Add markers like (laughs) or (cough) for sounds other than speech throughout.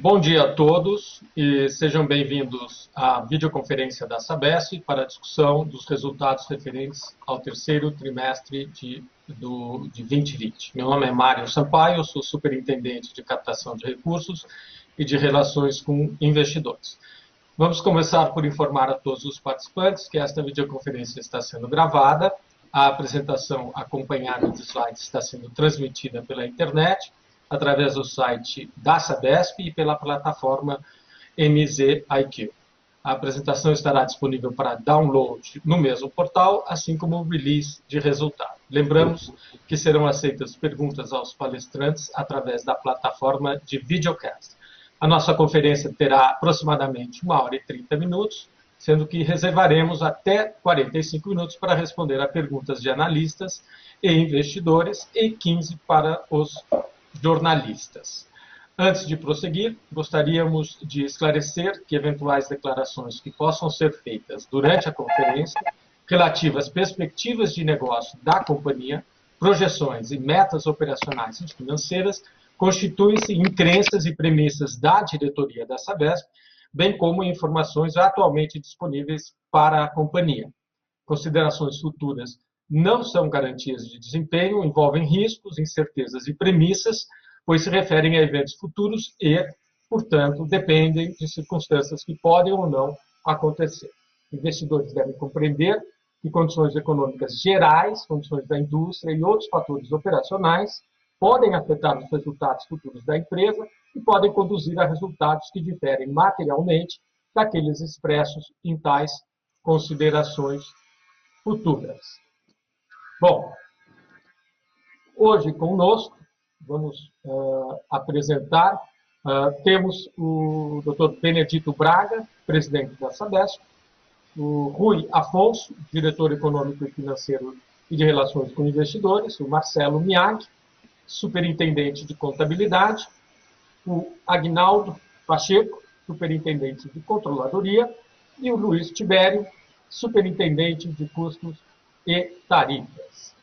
Bom dia a todos e sejam bem-vindos à videoconferência da Sabesp para a discussão dos resultados referentes ao terceiro trimestre de, do, de 2020. Meu nome é Mário Sampaio, sou superintendente de captação de recursos e de relações com investidores. Vamos começar por informar a todos os participantes que esta videoconferência está sendo gravada, a apresentação acompanhada de slides está sendo transmitida pela internet através do site da Sabesp e pela plataforma MZIQ. A apresentação estará disponível para download no mesmo portal, assim como o release de resultado. Lembramos que serão aceitas perguntas aos palestrantes através da plataforma de videocast. A nossa conferência terá aproximadamente uma hora e 30 minutos, sendo que reservaremos até 45 minutos para responder a perguntas de analistas e investidores e 15 para os jornalistas. Antes de prosseguir, gostaríamos de esclarecer que eventuais declarações que possam ser feitas durante a conferência, relativas às perspectivas de negócio da companhia, projeções e metas operacionais e financeiras, constituem-se em crenças e premissas da diretoria da Sabesp, bem como informações atualmente disponíveis para a companhia. Considerações futuras não são garantias de desempenho, envolvem riscos, incertezas e premissas, pois se referem a eventos futuros e, portanto, dependem de circunstâncias que podem ou não acontecer. Investidores devem compreender que condições econômicas gerais, condições da indústria e outros fatores operacionais podem afetar os resultados futuros da empresa e podem conduzir a resultados que diferem materialmente daqueles expressos em tais considerações futuras. Bom, hoje conosco vamos uh, apresentar, uh, temos o Dr. Benedito Braga, presidente da Sabesp, o Rui Afonso, diretor econômico e financeiro e de relações com investidores, o Marcelo Miag, superintendente de contabilidade, o Agnaldo Pacheco, superintendente de controladoria, e o Luiz Tibério, superintendente de custos e tarifas.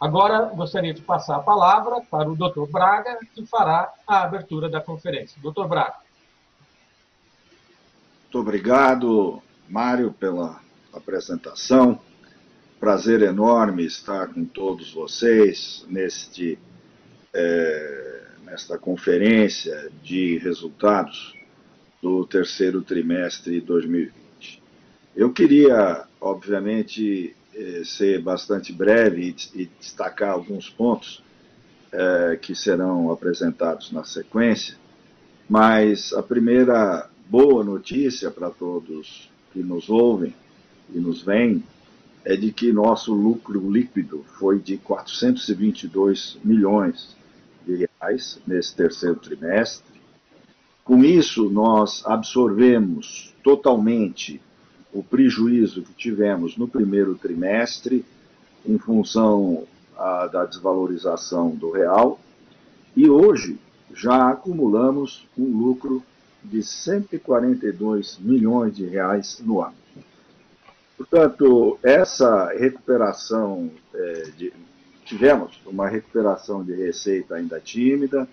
Agora, gostaria de passar a palavra para o Dr. Braga, que fará a abertura da conferência. Dr. Braga. Muito obrigado, Mário, pela apresentação. Prazer enorme estar com todos vocês neste é, nesta conferência de resultados do terceiro trimestre de 2020. Eu queria, obviamente, ser bastante breve e destacar alguns pontos é, que serão apresentados na sequência, mas a primeira boa notícia para todos que nos ouvem e nos veem é de que nosso lucro líquido foi de 422 milhões de reais nesse terceiro trimestre. Com isso, nós absorvemos totalmente o prejuízo que tivemos no primeiro trimestre, em função a, da desvalorização do real, e hoje já acumulamos um lucro de 142 milhões de reais no ano. Portanto, essa recuperação é, de, tivemos uma recuperação de receita ainda tímida,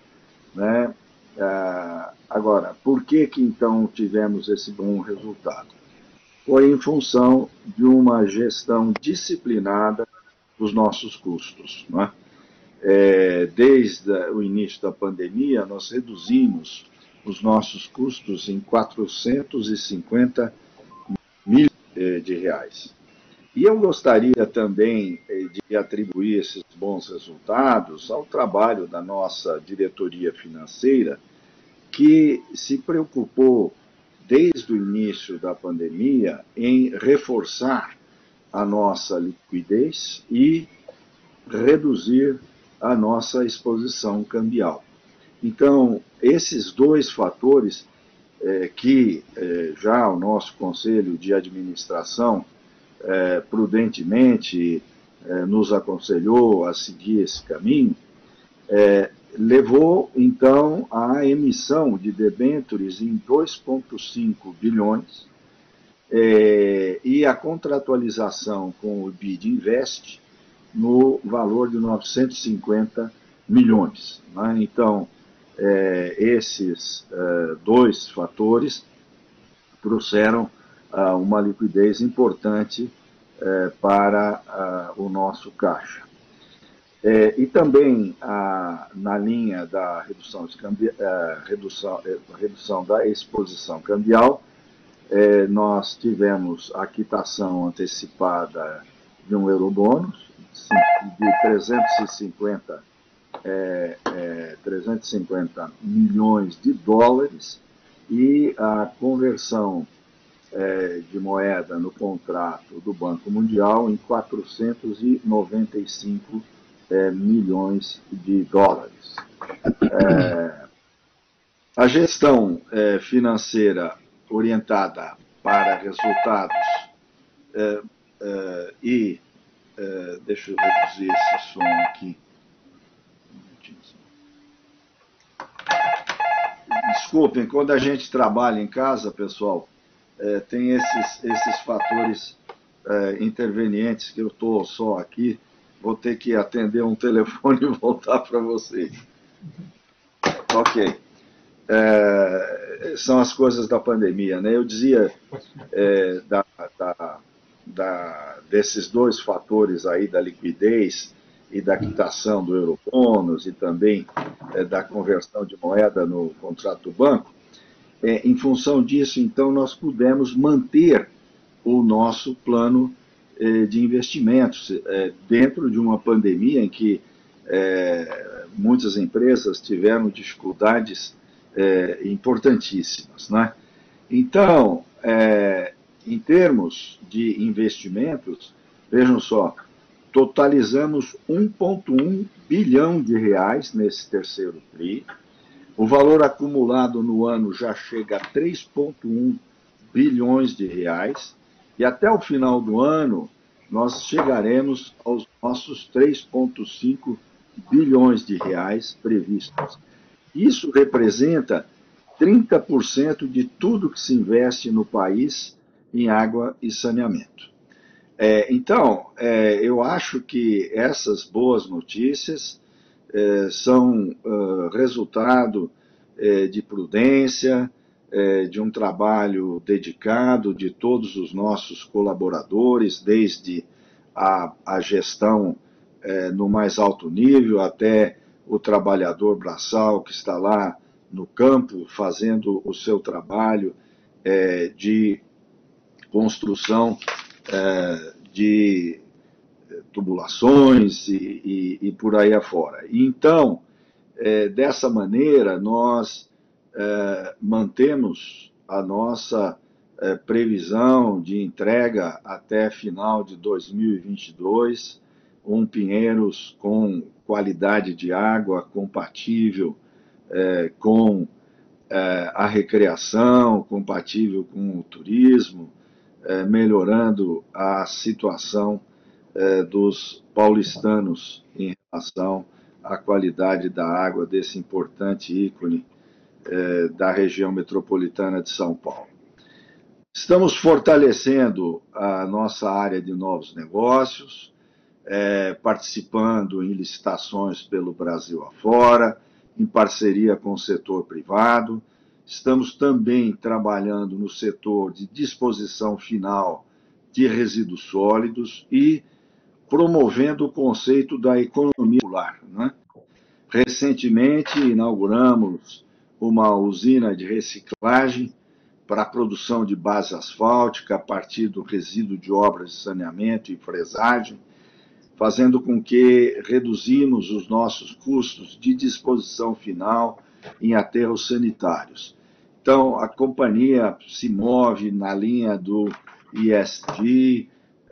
né? Ah, agora, por que que então tivemos esse bom resultado? Foi em função de uma gestão disciplinada dos nossos custos, né? É, desde o início da pandemia, nós reduzimos os nossos custos em 450 mil eh, de reais. E eu gostaria também eh, de atribuir esses bons resultados ao trabalho da nossa diretoria financeira, que se preocupou desde o início da pandemia em reforçar a nossa liquidez e reduzir a nossa exposição cambial. Então, esses dois fatores é, que é, já o nosso Conselho de Administração é, prudentemente nos aconselhou a seguir esse caminho, levou então à emissão de debêntures em 2,5 bilhões é, e a contratualização com o BID Invest no valor de 950 milhões. Né? Então, é, esses é, dois fatores trouxeram ah, uma liquidez importante para ah, o nosso caixa. É, e também ah, na linha da redução, é, redução, é, redução da exposição cambial, é, nós tivemos a quitação antecipada de um eurobônus de 350, é, é, 350 milhões de dólares e a conversão é, de moeda no contrato do Banco Mundial em 495 é, milhões de dólares. É, a gestão é, financeira orientada para resultados é, é, e deixa eu reduzir esse som aqui. Desculpem, quando a gente trabalha em casa, pessoal, é, tem esses, esses fatores é, intervenientes que eu estou só aqui, vou ter que atender um telefone (laughs) e voltar para vocês. Ok. É, são as coisas da pandemia, né? Eu dizia é, da, da, da, desses dois fatores aí da liquidez e da quitação do eurobônus e também é, da conversão de moeda no contrato do banco, é, em função disso, então, nós pudemos manter o nosso plano de investimentos é, dentro de uma pandemia em que é, muitas empresas tiveram dificuldades importantíssimas. Né? Então, em termos de investimentos, vejam só, totalizamos 1,1 bilhão de reais nesse terceiro TRI, o valor acumulado no ano já chega a 3,1 bilhões de reais e até o final do ano nós chegaremos aos nossos 3,5 bilhões de reais previstos. Isso representa 30% de tudo que se investe no país em água e saneamento. É, então, é, eu acho que essas boas notícias é, são resultado é, de prudência, é, de um trabalho dedicado de todos os nossos colaboradores, desde a, a gestão é, no mais alto nível até o trabalhador braçal que está lá no campo fazendo o seu trabalho é, de construção é, de tubulações e, e, e por aí afora. Então, é, dessa maneira, nós é, mantemos a nossa é, previsão de entrega até final de 2022, um Pinheiros com qualidade de água compatível é, com a recreação, compatível com o turismo, melhorando a situação dos paulistanos em relação à qualidade da água desse importante ícone é, da região metropolitana de São Paulo. Estamos fortalecendo a nossa área de novos negócios, é, participando em licitações pelo Brasil afora, em parceria com o setor privado. Estamos também trabalhando no setor de disposição final de resíduos sólidos e promovendo o conceito da economia circular. Né? Recentemente inauguramos uma usina de reciclagem para a produção de base asfáltica a partir do resíduo de obras de saneamento e fresagem, fazendo com que reduzimos os nossos custos de disposição final em aterros sanitários. Então, a companhia se move na linha do ISD,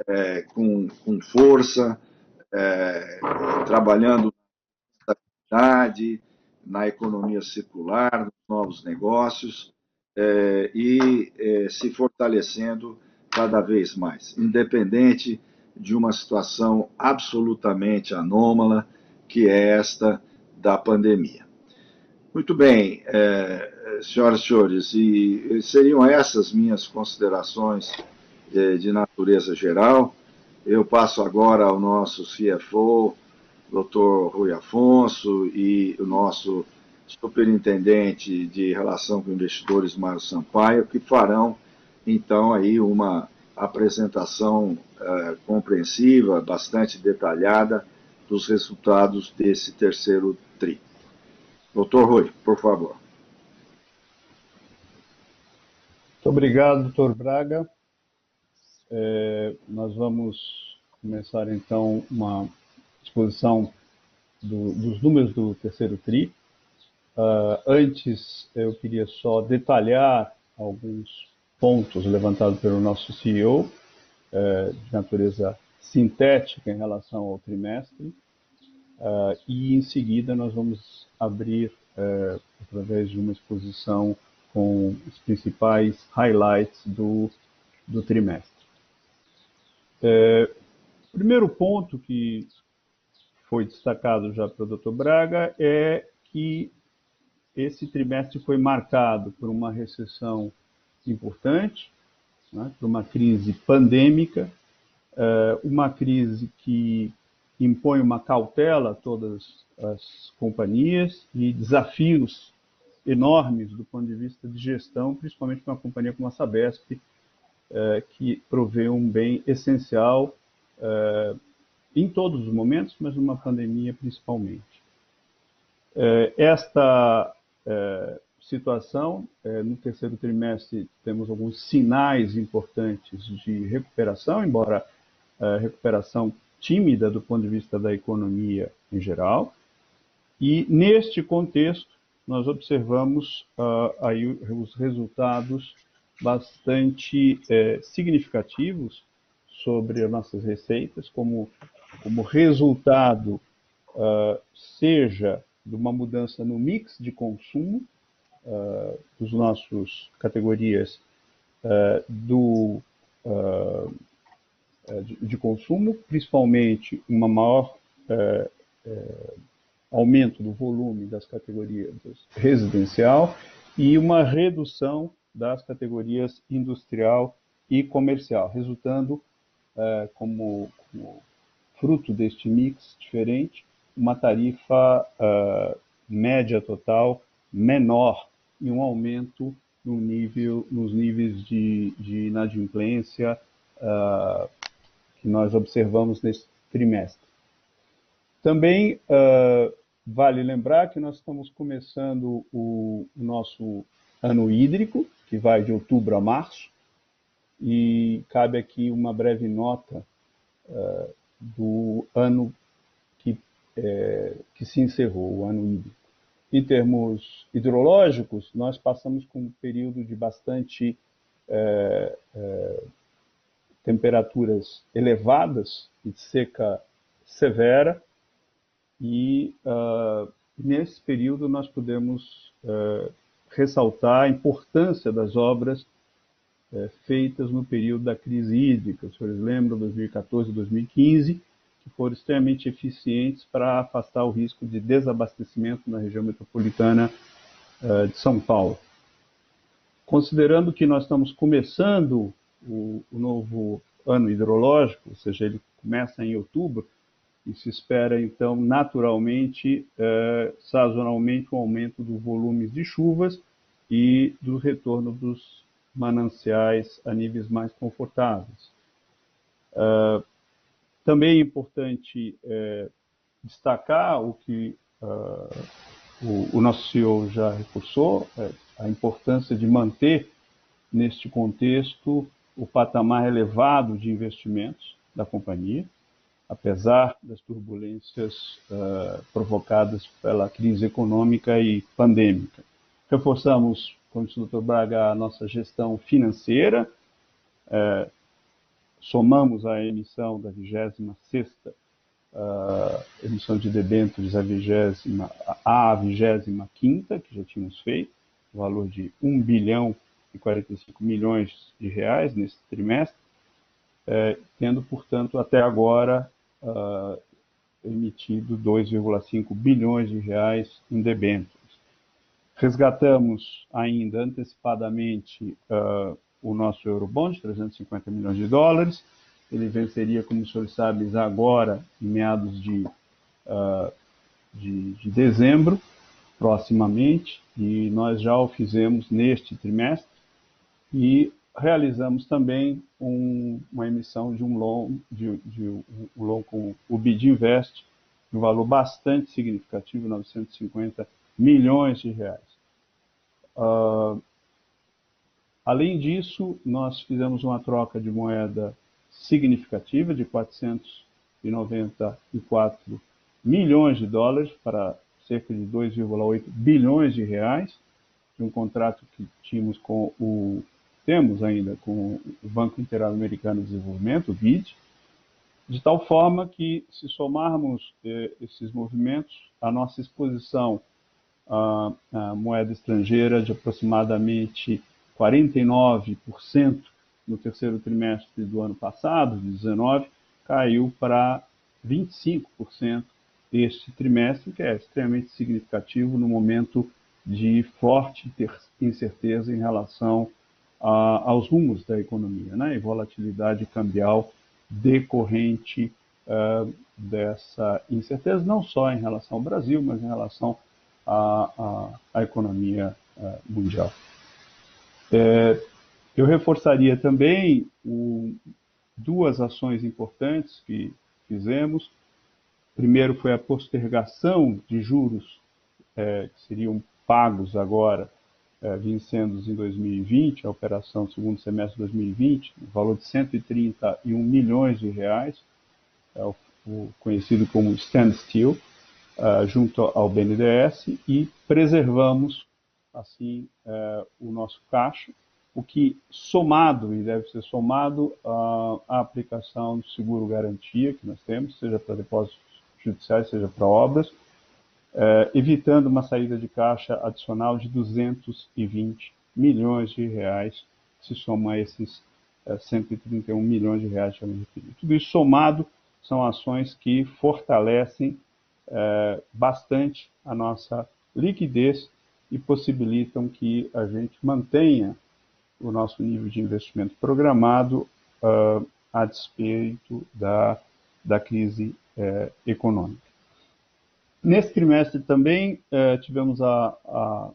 é, com, com força, é, trabalhando na estabilidade, na economia circular, nos novos negócios é, e é, se fortalecendo cada vez mais, independente de uma situação absolutamente anômala que é esta da pandemia. Muito bem, é, senhoras e senhores, e seriam essas minhas considerações de, de natureza geral. Eu passo agora ao nosso CFO, Dr. Rui Afonso, e o nosso superintendente de relação com investidores, Mário Sampaio, que farão então aí uma apresentação uh, compreensiva, bastante detalhada dos resultados desse terceiro TRI. Doutor Rui, por favor. Muito obrigado, doutor Braga. É, nós vamos começar então uma exposição do, dos números do terceiro TRI. Uh, antes, eu queria só detalhar alguns pontos levantados pelo nosso CEO, uh, é, de natureza sintética em relação ao trimestre, uh, e em seguida nós vamos abrir, uh, através de uma exposição com os principais highlights do, do trimestre. O primeiro ponto que foi destacado já pelo Dr. Braga é que esse trimestre foi marcado por uma recessão importante, né, por uma crise pandêmica, uh, uma crise que impõe uma cautela a todas as companhias e desafios enormes do ponto de vista de gestão, principalmente para uma companhia como a Sabesp, uh, que provê um bem essencial uh, em todos os momentos, mas numa pandemia principalmente. Uh, esta situação, no terceiro trimestre temos alguns sinais importantes de recuperação, embora recuperação tímida do ponto de vista da economia em geral. E neste contexto, nós observamos uh, aí os resultados bastante eh, significativos sobre as nossas receitas, como, como resultado, uh, seja de uma mudança no mix de consumo uh, dos nossos categorias uh, do, de, de, consumo, principalmente uma maior aumento do volume das categorias residencial e uma redução das categorias industrial e comercial, resultando como, como, fruto deste mix diferente, uma tarifa uh, média total menor e um aumento no nível, nos níveis de, de inadimplência uh, que nós observamos nesse trimestre. Também uh, vale lembrar que nós estamos começando o, o nosso ano hídrico, que vai de outubro a março, e cabe aqui uma breve nota uh, do ano que, é, que se encerrou, o ano hídrico. Em termos hidrológicos, nós passamos com um período de bastante é, é, temperaturas elevadas e seca severa, e uh, nesse período nós podemos uh, ressaltar a importância das obras é, feitas no período da crise hídrica. Os senhores lembram, 2014 e 2015, que foram extremamente eficientes para afastar o risco de desabastecimento na região metropolitana é, de São Paulo. Considerando que nós estamos começando o, o novo ano hidrológico, ou seja, ele começa em outubro, e se espera então naturalmente, eh, sazonalmente, um aumento do volume de chuvas e do retorno dos mananciais a níveis mais confortáveis. Uh, também é importante é, destacar o que uh, o, o, nosso CEO já reforçou, é, a importância de manter, neste contexto, o patamar elevado de investimentos da companhia, apesar das turbulências uh, provocadas pela crise econômica e pandêmica. Reforçamos como disse o Dr. Braga, a nossa gestão financeira. É, somamos a emissão da 26ª uh, emissão de debêntures à 25 a 25 que já tínhamos feito, valor de 1 bilhão e 45 milhões de reais nesse trimestre, é, tendo, portanto, até agora uh, emitido 2,5 bilhões de reais em debêntures. Resgatamos ainda antecipadamente uh, o nosso Eurobond, 350 milhões de dólares. Ele venceria, como os senhores sabem, agora, em meados de, uh, de, de, dezembro. proximamente e nós já o fizemos neste trimestre e realizamos também um, uma emissão de um loan, de, de um com o BID Invest, de um valor bastante significativo, 950 milhões de reais. Uh, além disso, nós fizemos uma troca de moeda significativa de 494 milhões de dólares para cerca de 2,8 bilhões de reais, de um contrato que tínhamos com o temos ainda com o Banco Interamericano de Desenvolvimento, o BID, de tal forma que, se somarmos eh, esses movimentos, a nossa exposição à, à moeda estrangeira de aproximadamente 49% no terceiro trimestre do ano passado, de 19, caiu para 25% este trimestre, que é extremamente significativo no momento de forte incerteza em relação a, aos rumos da economia, né? e volatilidade cambial decorrente uh, dessa incerteza, não só em relação ao Brasil, mas em relação à, economia uh, mundial. É, eu reforçaria também o, duas ações importantes que fizemos. Primeiro foi a postergação de juros é, que seriam pagos agora é, vencendo em 2020, a operação do segundo semestre de 2020, no valor de 131 milhões de reais, é o, o conhecido como standstill, uh, junto ao BNDES, e preservamos, assim, uh, o nosso caixa, o que somado, e deve ser somado à aplicação do seguro-garantia que nós temos, seja para depósitos judiciais, seja para obras, eh, evitando uma saída de caixa adicional de 220 milhões de reais, se soma esses 131 eh, milhões de reais me referi. Tudo isso somado são ações que fortalecem eh, bastante a nossa liquidez e possibilitam que a gente mantenha o nosso nível de investimento programado uh, a despeito da, da crise uh, econômica. Nesse trimestre também eh, tivemos a, a,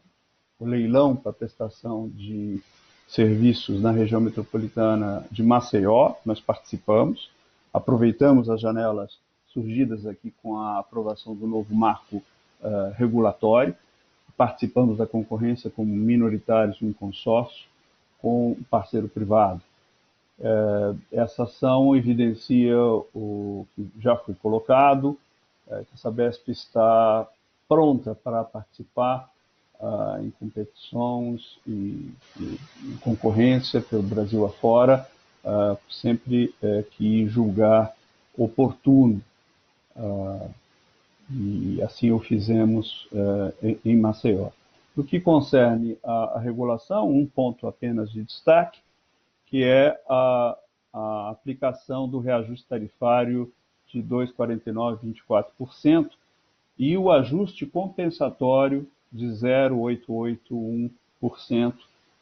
o leilão para prestação de serviços na região metropolitana de Maceió, nós participamos, aproveitamos as janelas surgidas aqui com a aprovação do novo marco uh, regulatório, participamos da concorrência como minoritários em um consórcio com um parceiro privado. Uh, essa ação evidencia o que já foi colocado, é, que a Sabesp está pronta para participar uh, em competições e, e, concorrência pelo Brasil afora, uh, sempre uh, que julgar oportuno. Uh, e assim o fizemos em, em Maceió. No que concerne a, regulação, um ponto apenas de destaque, que é a, a aplicação do reajuste tarifário de 2,4924% e o ajuste compensatório de 0,881%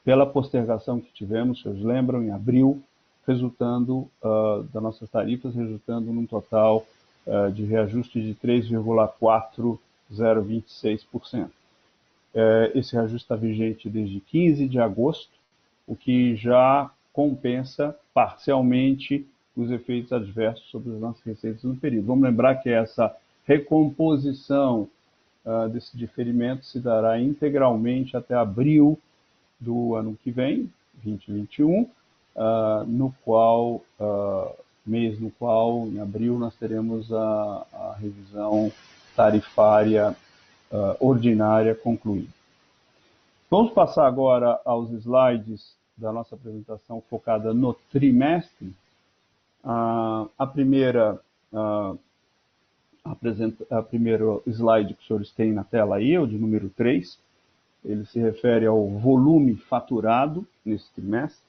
pela postergação que tivemos, vocês lembram, em abril, resultando uh, das nossas tarifas, resultando num total uh, de reajuste de 3,4026%. Uh, esse reajuste está vigente desde 15 de agosto, o que já compensa parcialmente os efeitos adversos sobre as nossas receitas no período. Vamos lembrar que essa recomposição uh, desse diferimento se dará integralmente até abril do ano que vem, 2021, uh, no qual uh, mês no qual em abril nós teremos a, a revisão tarifária ordinária concluída. Vamos passar agora aos slides da nossa apresentação focada no trimestre ah, a primeira ah, apresenta, a primeiro slide que os senhores têm na tela aí, o de número 3, ele se refere ao volume faturado nesse trimestre.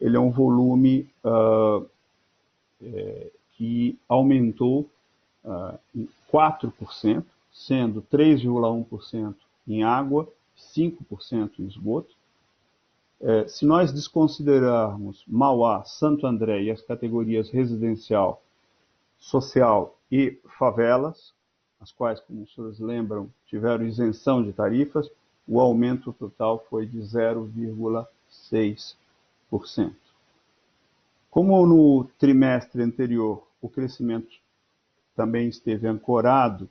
Ele é um volume uh, que aumentou uh, em 4%, sendo 3,1% em água, 5% em esgoto. É, se nós desconsiderarmos Mauá, Santo André e as categorias residencial, social e favelas, as quais, como os senhores lembram, tiveram isenção de tarifas, o aumento total foi de 0,6%. Como no trimestre anterior o crescimento também esteve ancorado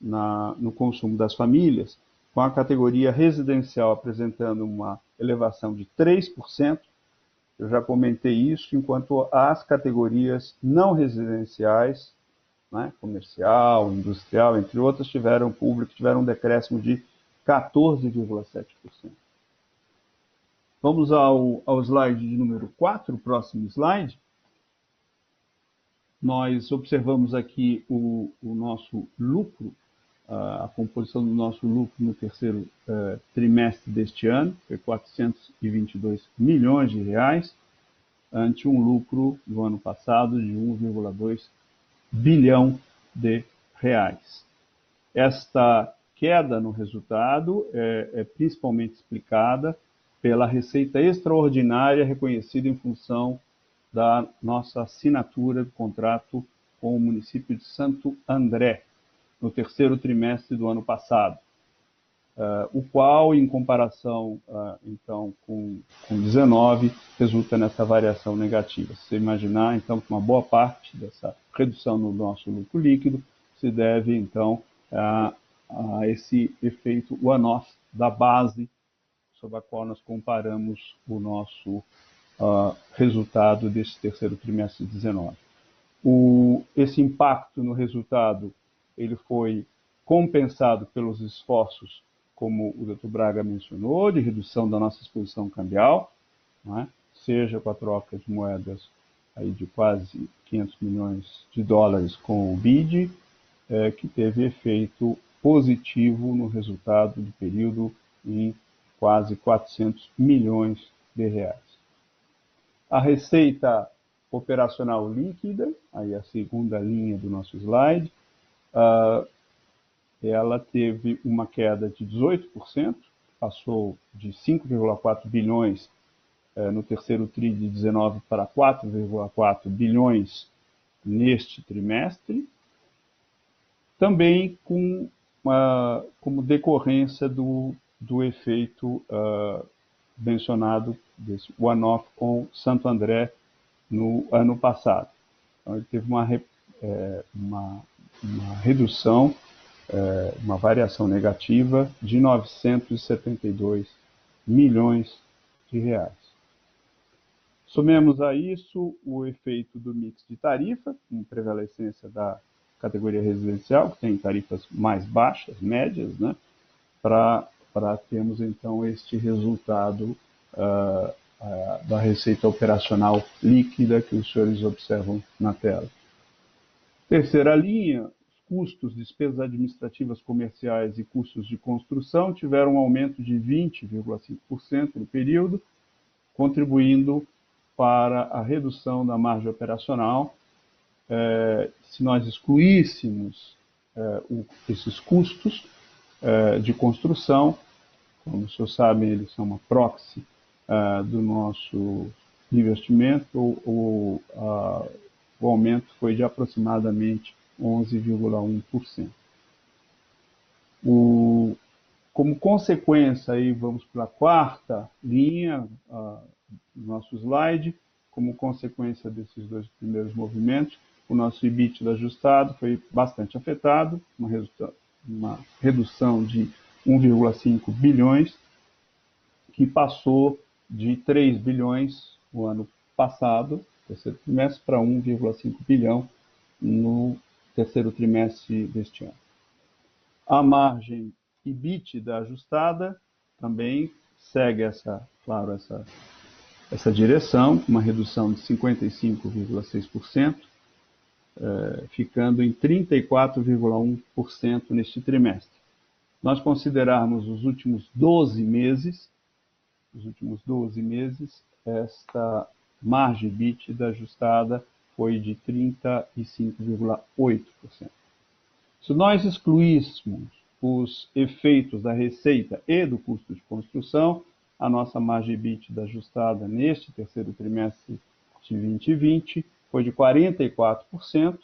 na, no consumo das famílias, com a categoria residencial apresentando uma elevação de 3%, eu já comentei isso, enquanto as categorias não residenciais, né, comercial, industrial, entre outras, tiveram público, tiveram um decréscimo de 14,7%. Vamos ao, ao slide de número 4, próximo slide. Nós observamos aqui o, o nosso lucro, a, composição do nosso lucro no terceiro uh, trimestre deste ano, foi 422 milhões de reais, ante um lucro do ano passado de 1,2 bilhão de reais. Esta queda no resultado é, é principalmente explicada pela receita extraordinária reconhecida em função da nossa assinatura do contrato com o município de Santo André, no terceiro trimestre do ano passado, uh, o qual, em comparação, uh, então, com, com 19, resulta nessa variação negativa. Se você imaginar, então, que uma boa parte dessa redução no nosso lucro líquido se deve, então, a, a esse efeito one-off da base sobre a qual nós comparamos o nosso uh, resultado desse terceiro trimestre de 19. O, esse impacto no resultado ele foi compensado pelos esforços, como o Dr. Braga mencionou, de redução da nossa exposição cambial, é? seja com a troca de moedas aí de quase 500 milhões de dólares com o BID, é, que teve efeito positivo no resultado do período em quase 400 milhões de reais. A receita operacional líquida, aí a segunda linha do nosso slide, uh, ela teve uma queda de 18%, passou de 5,4 bilhões uh, no terceiro TRI de 19 para 4,4 bilhões neste trimestre, também com uh, como decorrência do do efeito uh, mencionado desse one-off com Santo André no ano passado. Então, ele teve uma, é, uma, uma redução, é, uma variação negativa de 972 milhões de reais. Somemos a isso o efeito do mix de tarifa, com prevalecência da categoria residencial, que tem tarifas mais baixas, médias, né, para para termos então este resultado uh, uh, da receita operacional líquida que os senhores observam na tela. Terceira linha, os custos, despesas administrativas comerciais e custos de construção tiveram um aumento de 20,5% no período, contribuindo para a redução da margem operacional. Eh, se nós excluíssemos eh, o, esses custos, uh, de construção. Como vocês sabem, eles são uma proxy uh, do nosso investimento. O, uh, o aumento foi de aproximadamente 11,1%. O, como consequência, aí vamos para a quarta linha uh, do nosso slide, como consequência desses dois primeiros movimentos, o nosso EBITDA ajustado foi bastante afetado, uma uma redução de 1,5 bilhões, que passou de 3 bilhões no ano passado, terceiro trimestre, para 1,5 bilhão no terceiro trimestre deste ano. A margem EBITDA ajustada também segue essa, claro, essa, essa direção, uma redução de 55,6%, eh, ficando em 34,1% neste trimestre. Nós considerarmos os últimos 12 meses, os últimos 12 meses, esta margem bítida ajustada foi de 35,8%. Se nós excluíssemos os efeitos da receita e do custo de construção, a nossa margem bítida ajustada neste terceiro trimestre de 2020 foi de 44%,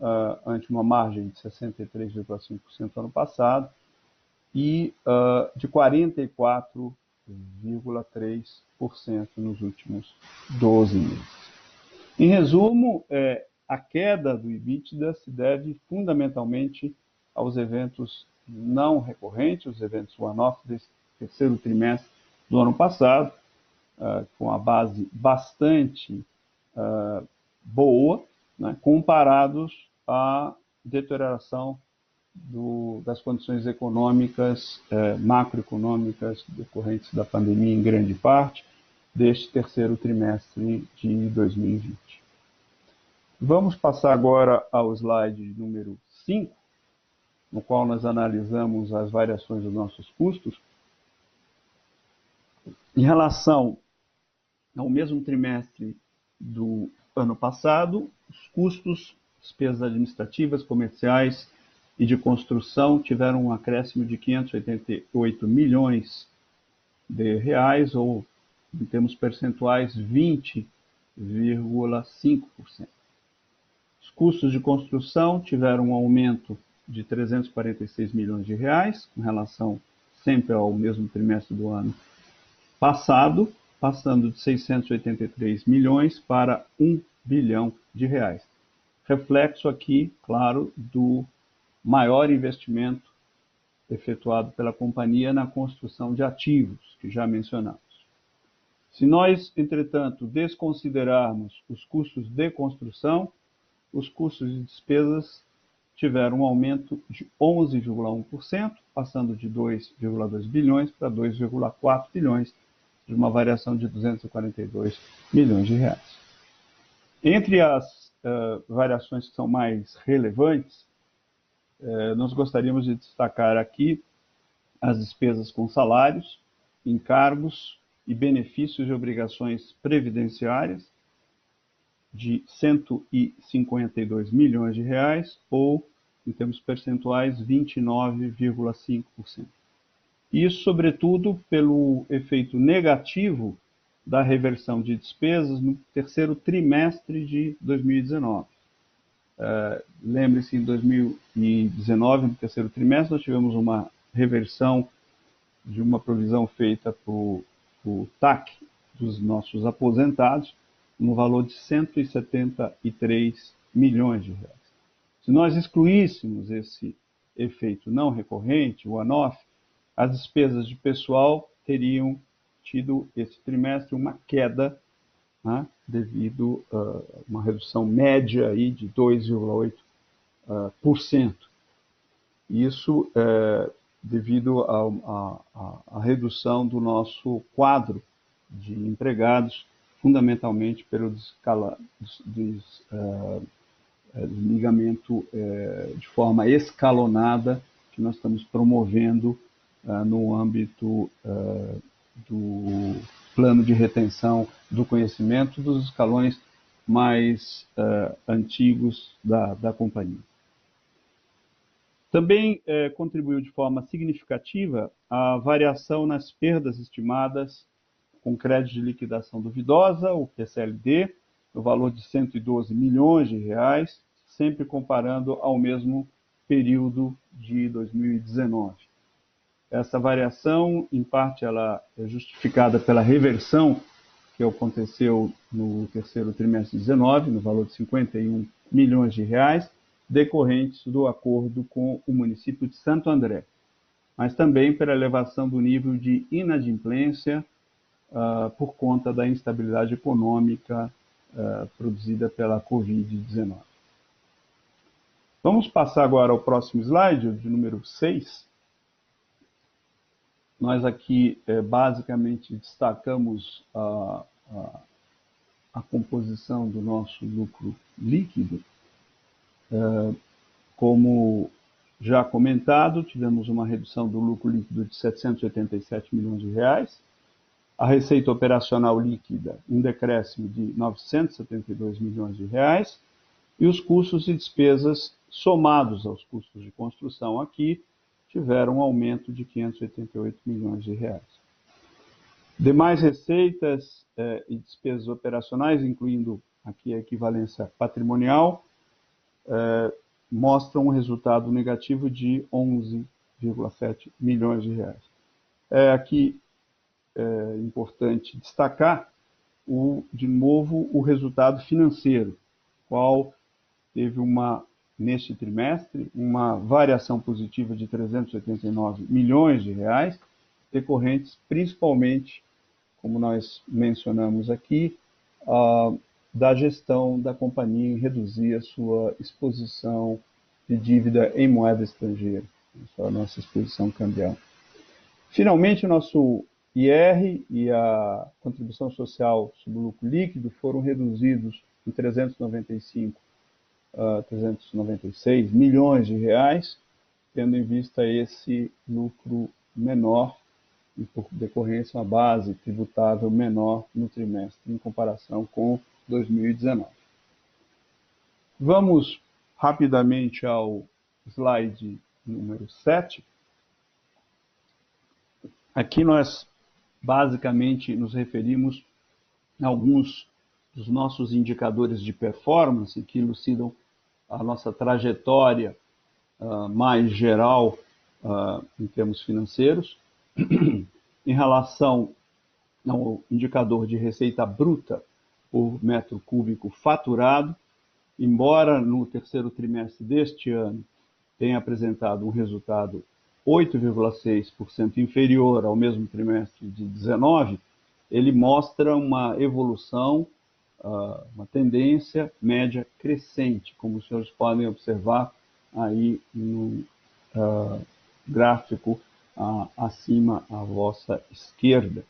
uh, ante uma margem de 63,5% ano passado e uh, de 44,3% nos últimos 12 meses. Em resumo, é, a queda do EBITDA se deve fundamentalmente aos eventos não recorrentes, os eventos one-off desse terceiro trimestre do ano passado, uh, com a base bastante uh, boa, né, comparados à deterioração do, das condições econômicas, eh, macroeconômicas decorrentes da pandemia em grande parte deste terceiro trimestre de 2020. Vamos passar agora ao slide número 5, no qual nós analisamos as variações dos nossos custos. Em relação ao mesmo trimestre do ano passado, os custos, despesas administrativas, comerciais e de construção tiveram um acréscimo de 588 milhões de reais, ou em termos percentuais, 20,5%. Os custos de construção tiveram um aumento de 346 milhões de reais, com relação sempre ao mesmo trimestre do ano passado, passando de 683 milhões para 1 bilhão de reais. Reflexo aqui, claro, do maior investimento efetuado pela companhia na construção de ativos, que já mencionamos. Se nós, entretanto, desconsiderarmos os custos de construção, os custos de despesas tiveram um aumento de 11,1%, passando de 2,2 bilhões para 2,4 bilhões, de uma variação de 242 milhões de reais. Entre as uh, variações que são mais relevantes, uh, nós gostaríamos de destacar aqui as despesas com salários, encargos e benefícios e obrigações previdenciárias de 152 milhões de reais ou, em termos percentuais, 29,5%. Isso, sobretudo, pelo efeito negativo da reversão de despesas no terceiro trimestre de 2019. Uh, Lembre-se, em 2019, no terceiro trimestre, nós tivemos uma reversão de uma provisão feita por o TAC dos nossos aposentados no valor de 173 milhões de reais. Se nós excluíssemos esse efeito não recorrente, o ANOF, as despesas de pessoal teriam tido esse trimestre uma queda né, devido a uh, uma redução média aí de 2,8%. Uh, Isso uh, devido à redução do nosso quadro de empregados, fundamentalmente pelo descala, des, uh, desligamento uh, de forma escalonada que nós estamos promovendo uh, no âmbito do plano de retenção do conhecimento dos escalões mais antigos da, da companhia. Também é, contribuiu de forma significativa a variação nas perdas estimadas com crédito de liquidação duvidosa, o PCLD, no valor de 112 milhões de reais, sempre comparando ao mesmo período de 2019. Essa variação, em parte, ela é justificada pela reversão que aconteceu no terceiro trimestre de 19, no valor de 51 milhões de reais, decorrentes do acordo com o município de Santo André, mas também pela elevação do nível de inadimplência uh, por conta da instabilidade econômica uh, produzida pela Covid-19. Vamos passar agora ao próximo slide, de número 6. Nós aqui eh, basicamente destacamos a, a, a composição do nosso lucro líquido. Ah, como já comentado, tivemos uma redução do lucro líquido de 787 milhões de reais, a receita operacional líquida, um decréscimo de 972 milhões de reais, e os custos e despesas somados aos custos de construção aqui tiveram um aumento de 588 milhões de reais. Demais receitas eh, e despesas operacionais, incluindo aqui a equivalência patrimonial, é, mostram um resultado negativo de 11,7 milhões de reais. É aqui é importante destacar, o, de novo, o resultado financeiro, qual teve uma, neste trimestre, uma variação positiva de 389 milhões de reais, decorrentes principalmente, como nós mencionamos aqui, uh, da gestão da companhia em reduzir a sua exposição de dívida em moeda estrangeira, a nossa exposição cambial. Finalmente, o nosso IR e a contribuição social sobre o lucro líquido foram reduzidos em 395 uh, 396 milhões de reais, tendo em vista esse lucro menor e por decorrência uma base tributável menor no trimestre em comparação com 2019. Vamos rapidamente ao slide número 7. Aqui nós basicamente nos referimos a alguns dos nossos indicadores de performance que elucidam a nossa trajetória uh, mais geral uh, em termos financeiros. (clears throat) em relação ao indicador de receita bruta, por metro cúbico faturado, embora no terceiro trimestre deste ano tenha apresentado um resultado 8,6% inferior ao mesmo trimestre de 19, ele mostra uma evolução, uma tendência média crescente, como os senhores podem observar aí no ah, gráfico acima à vossa esquerda.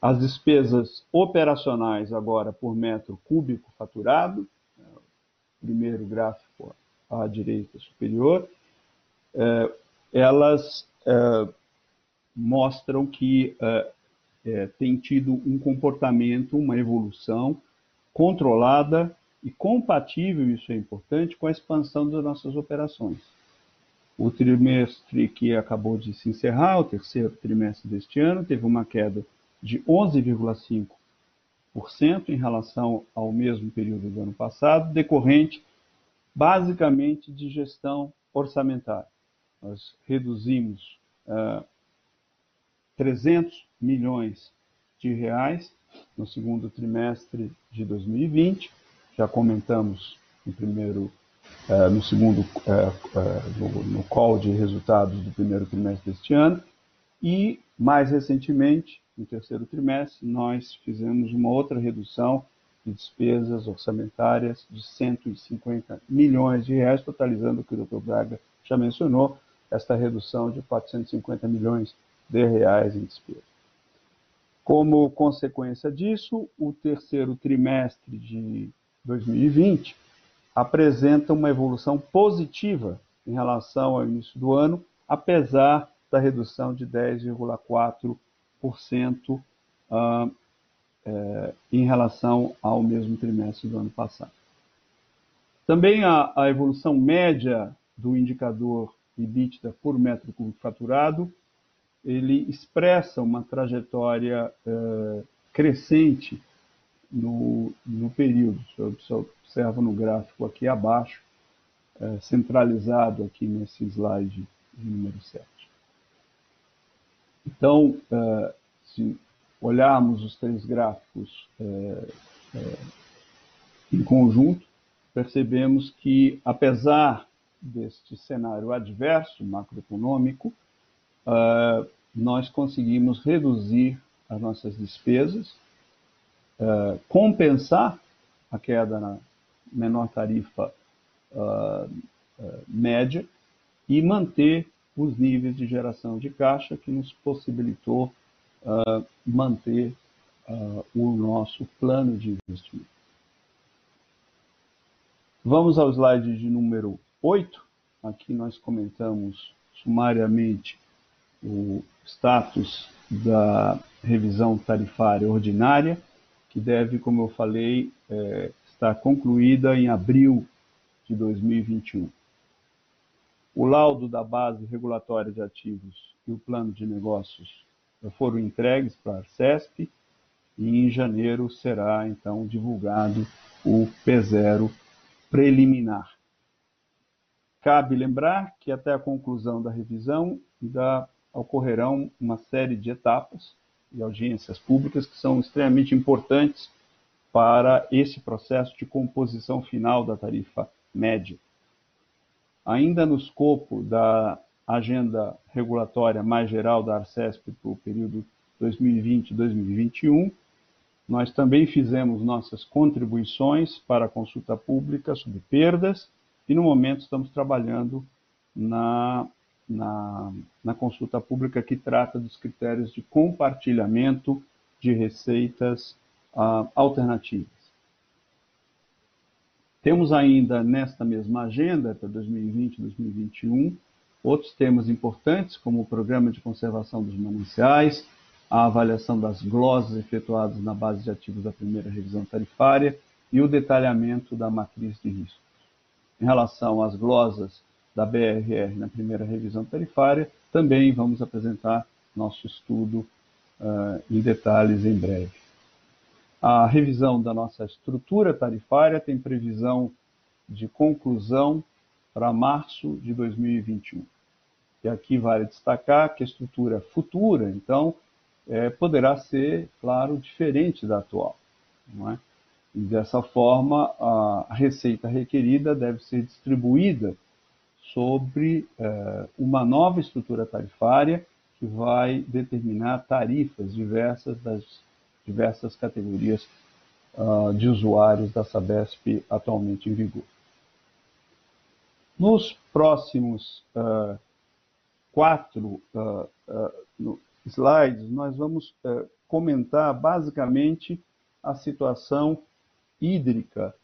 As despesas operacionais agora por metro cúbico faturado, é, primeiro gráfico à direita superior, é, elas é, mostram que tem tido um comportamento, uma evolução controlada e compatível, isso é importante, com a expansão das nossas operações. O trimestre que acabou de se encerrar, o terceiro trimestre deste ano, teve uma queda de 11,5% em relação ao mesmo período do ano passado, decorrente basicamente de gestão orçamentária. Nós reduzimos uh, ah, 300 milhões de reais no segundo trimestre de 2020. Já comentamos no primeiro, uh, no segundo, uh, no, no call de resultados do primeiro trimestre deste ano. E mais recentemente, no terceiro trimestre, nós fizemos uma outra redução de despesas orçamentárias de 150 milhões de reais, totalizando o que o Dr. Braga já mencionou, esta redução de 450 milhões de reais em despesas. Como consequência disso, o terceiro trimestre de 2020 apresenta uma evolução positiva em relação ao início do ano, apesar da redução de 10,4% uh, é, em relação ao mesmo trimestre do ano passado. Também a, a evolução média do indicador EBITDA por metro cúbico faturado, ele expressa uma trajetória uh, crescente no, no período. Você observa no gráfico aqui abaixo, uh, centralizado aqui nesse slide número 7. Então, uh, se olharmos os três gráficos em conjunto, percebemos que, apesar deste cenário adverso macroeconômico, nós conseguimos reduzir as nossas despesas, compensar a queda na menor tarifa média e manter os níveis de geração de caixa que nos possibilitou uh, manter uh, o nosso plano de investimento. Vamos ao slide de número 8. Aqui nós comentamos sumariamente o status da revisão tarifária ordinária, que deve, como eu falei, é, estar concluída em abril de 2021. O laudo da base regulatória de ativos e o plano de negócios foram entregues para a Arcesp e em janeiro será então divulgado o P0 preliminar. cabe lembrar que até a conclusão da revisão ainda ocorrerão uma série de etapas e audiências públicas que são extremamente importantes para esse processo de composição final da tarifa média. Ainda no escopo da agenda regulatória mais geral da Arcesp para o período 2020-2021, nós também fizemos nossas contribuições para a consulta pública sobre perdas e, no momento, estamos trabalhando na, na, na consulta pública que trata dos critérios de compartilhamento de receitas uh, alternativas. Temos ainda nesta mesma agenda, para 2020 e 2021, outros temas importantes, como o Programa de Conservação dos Mananciais, a avaliação das glosas efetuadas na base de ativos da primeira revisão tarifária e o detalhamento da matriz de riscos. Em relação às glosas da BRR na primeira revisão tarifária, também vamos apresentar nosso estudo uh, em detalhes em breve. A revisão da nossa estrutura tarifária tem previsão de conclusão para março de 2021. E aqui vale destacar que a estrutura futura, então, é, poderá ser, claro, diferente da atual. Não é? E dessa forma, a receita requerida deve ser distribuída sobre é, uma nova estrutura tarifária que vai determinar tarifas diversas das diversas categorias uh, de usuários da Sabesp atualmente em vigor. Nos próximos uh, quatro uh, slides, nós vamos comentar basicamente a situação hídrica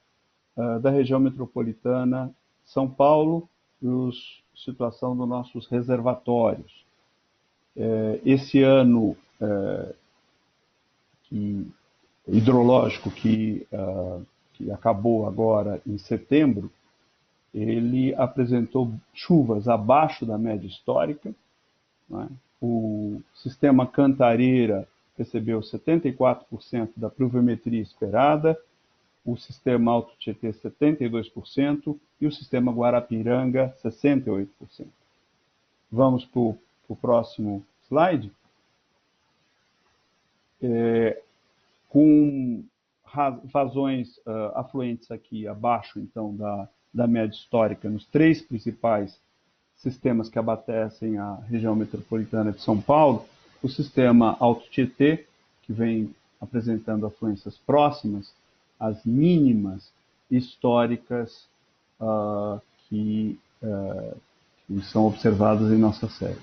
da região metropolitana São Paulo a situação dos nossos reservatórios. esse ano que, hidrológico que, uh, que acabou agora em setembro, ele apresentou chuvas abaixo da média histórica. Né? O sistema Cantareira recebeu 74% da pluviometria esperada, o sistema Alto Tietê 72% e o sistema Guarapiranga 68%. Vamos para o próximo slide é, com vazões uh, afluentes aqui abaixo, então, da, da média histórica nos três principais sistemas que abastecem a região metropolitana de São Paulo, o sistema Alto Tietê, que vem apresentando afluências próximas às mínimas históricas uh, que, uh, que, são observadas em nossa série.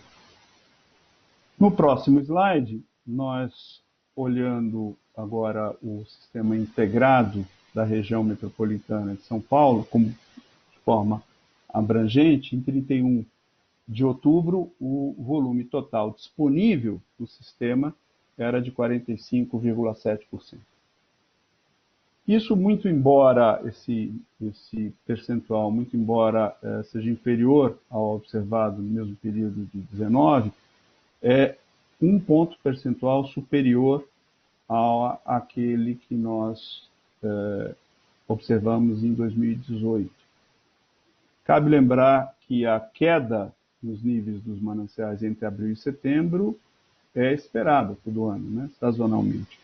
No próximo slide, nós olhando agora o sistema integrado da região metropolitana de São Paulo, como de forma abrangente, em 31 de outubro, o volume total disponível do sistema era de 45,7%. Isso, muito embora esse, esse percentual, muito embora eh, seja inferior ao observado no mesmo período de 19, é um ponto percentual superior ao aquele que nós é, observamos em 2018. Cabe lembrar que a queda nos níveis dos mananciais entre abril e setembro é esperada todo ano, né, sazonalmente,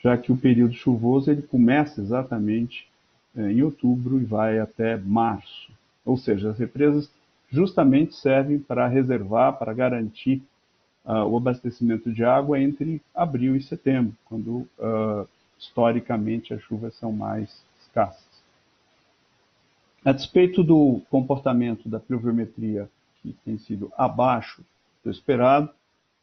já que o período chuvoso ele começa exatamente é, em outubro e vai até março. Ou seja, as represas justamente servem para reservar, para garantir uh, o abastecimento de água entre abril e setembro, quando uh, historicamente as chuvas são mais escassas. A despeito do comportamento da pluviometria que tem sido abaixo do esperado,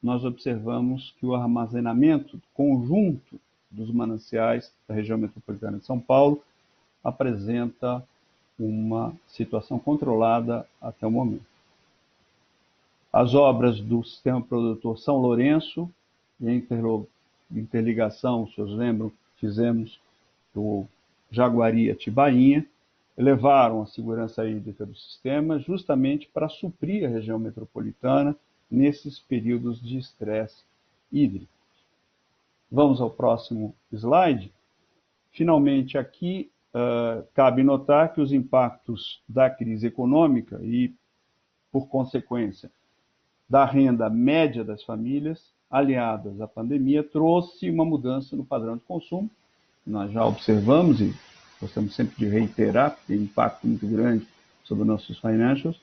nós observamos que o armazenamento conjunto dos mananciais da região metropolitana de São Paulo apresenta uma situação controlada até o momento as obras do sistema produtor São Lourenço, em interligação, se vocês lembram, fizemos do Jaguari a Tibainha, elevaram a segurança hídrica do sistema justamente para suprir a região metropolitana nesses períodos de estresse hídrico. Vamos ao próximo slide. Finalmente, aqui uh, cabe notar que os impactos da crise econômica e, por consequência, da renda média das famílias, aliadas à pandemia, trouxe uma mudança no padrão de consumo. Nós já observamos e gostamos sempre de reiterar, tem impacto muito grande sobre nossos financials,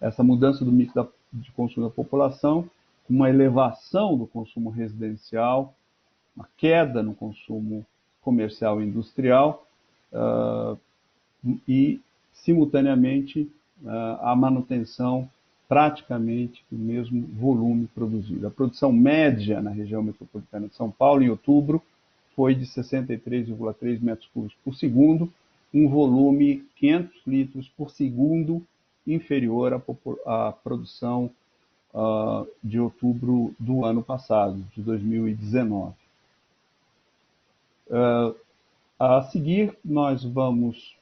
essa mudança do mix de consumo da população, uma elevação do consumo residencial, uma queda no consumo comercial e industrial uh, e, simultaneamente, uh, a manutenção praticamente do mesmo volume produzido. A produção média na região metropolitana de São Paulo, em outubro, foi de 63,3 metros cúbicos por segundo, um volume 500 litros por segundo inferior à, à produção uh, de outubro do ano passado, de 2019. Uh, a seguir, nós vamos,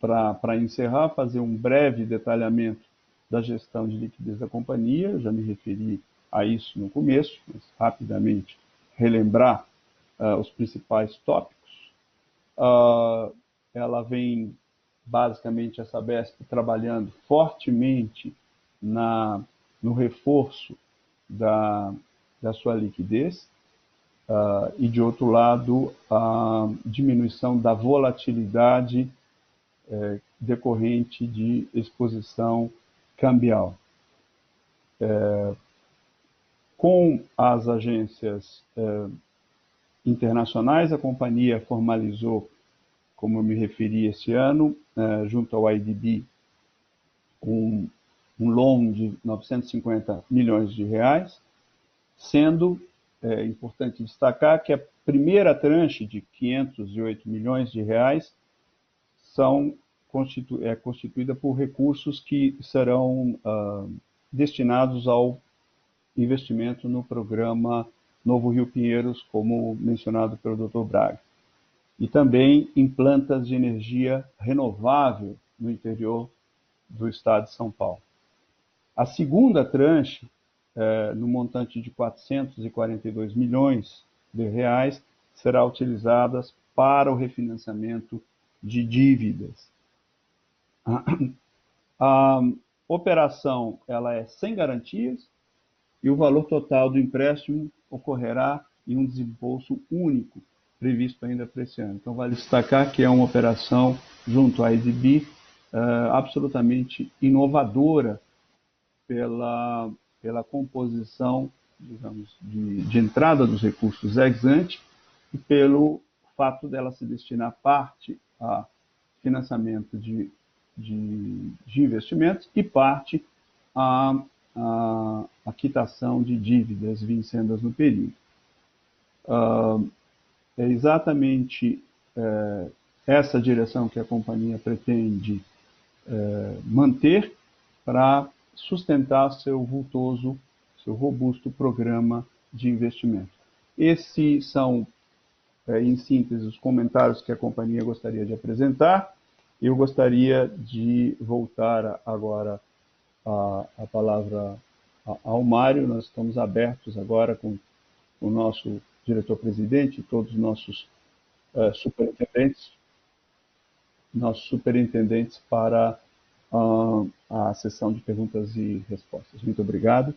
para encerrar, fazer um breve detalhamento da gestão de liquidez da companhia. Eu já me referi a isso no começo, mas rapidamente relembrar uh, os principais tópicos. Uh, ela vem, basicamente, essa BESP trabalhando fortemente na, no reforço da, da sua liquidez, Uh, e, de outro lado, a diminuição da volatilidade eh, decorrente de exposição cambial. Eh, com as agências eh, internacionais, a companhia formalizou, como eu me referi esse ano, junto ao IDB, um, um loan de 950 milhões de reais, sendo é importante destacar que a primeira tranche de 508 milhões de reais são constitu é constituída por recursos que serão uh, destinados ao investimento no programa Novo Rio Pinheiros, como mencionado pelo Dr. Braga, e também em plantas de energia renovável no interior do estado de São Paulo. A segunda tranche é, no montante de 442 milhões de reais, será utilizadas para o refinanciamento de dívidas. (clears throat) A, operação ela é sem garantias e o valor total do empréstimo ocorrerá em um desembolso único, previsto ainda para esse ano. Então, vale destacar que é uma operação junto à EDB uh, é, absolutamente inovadora pela pela composição, digamos, de, de entrada dos recursos ex ante e pelo fato dela se destinar parte a financiamento de, de, de investimentos e parte a, a, a, quitação de dívidas vincendas no período. Uh, é exatamente é, essa direção que a companhia pretende é, manter para sustentar seu vultoso, seu robusto programa de investimento. Esses são, é, em síntese, os comentários que a companhia gostaria de apresentar. Eu gostaria de voltar agora a, a palavra ao Mário. Nós estamos abertos agora com o nosso diretor-presidente e todos os nossos uh, superintendentes, nossos superintendentes para a sessão de perguntas e respostas. Muito obrigado.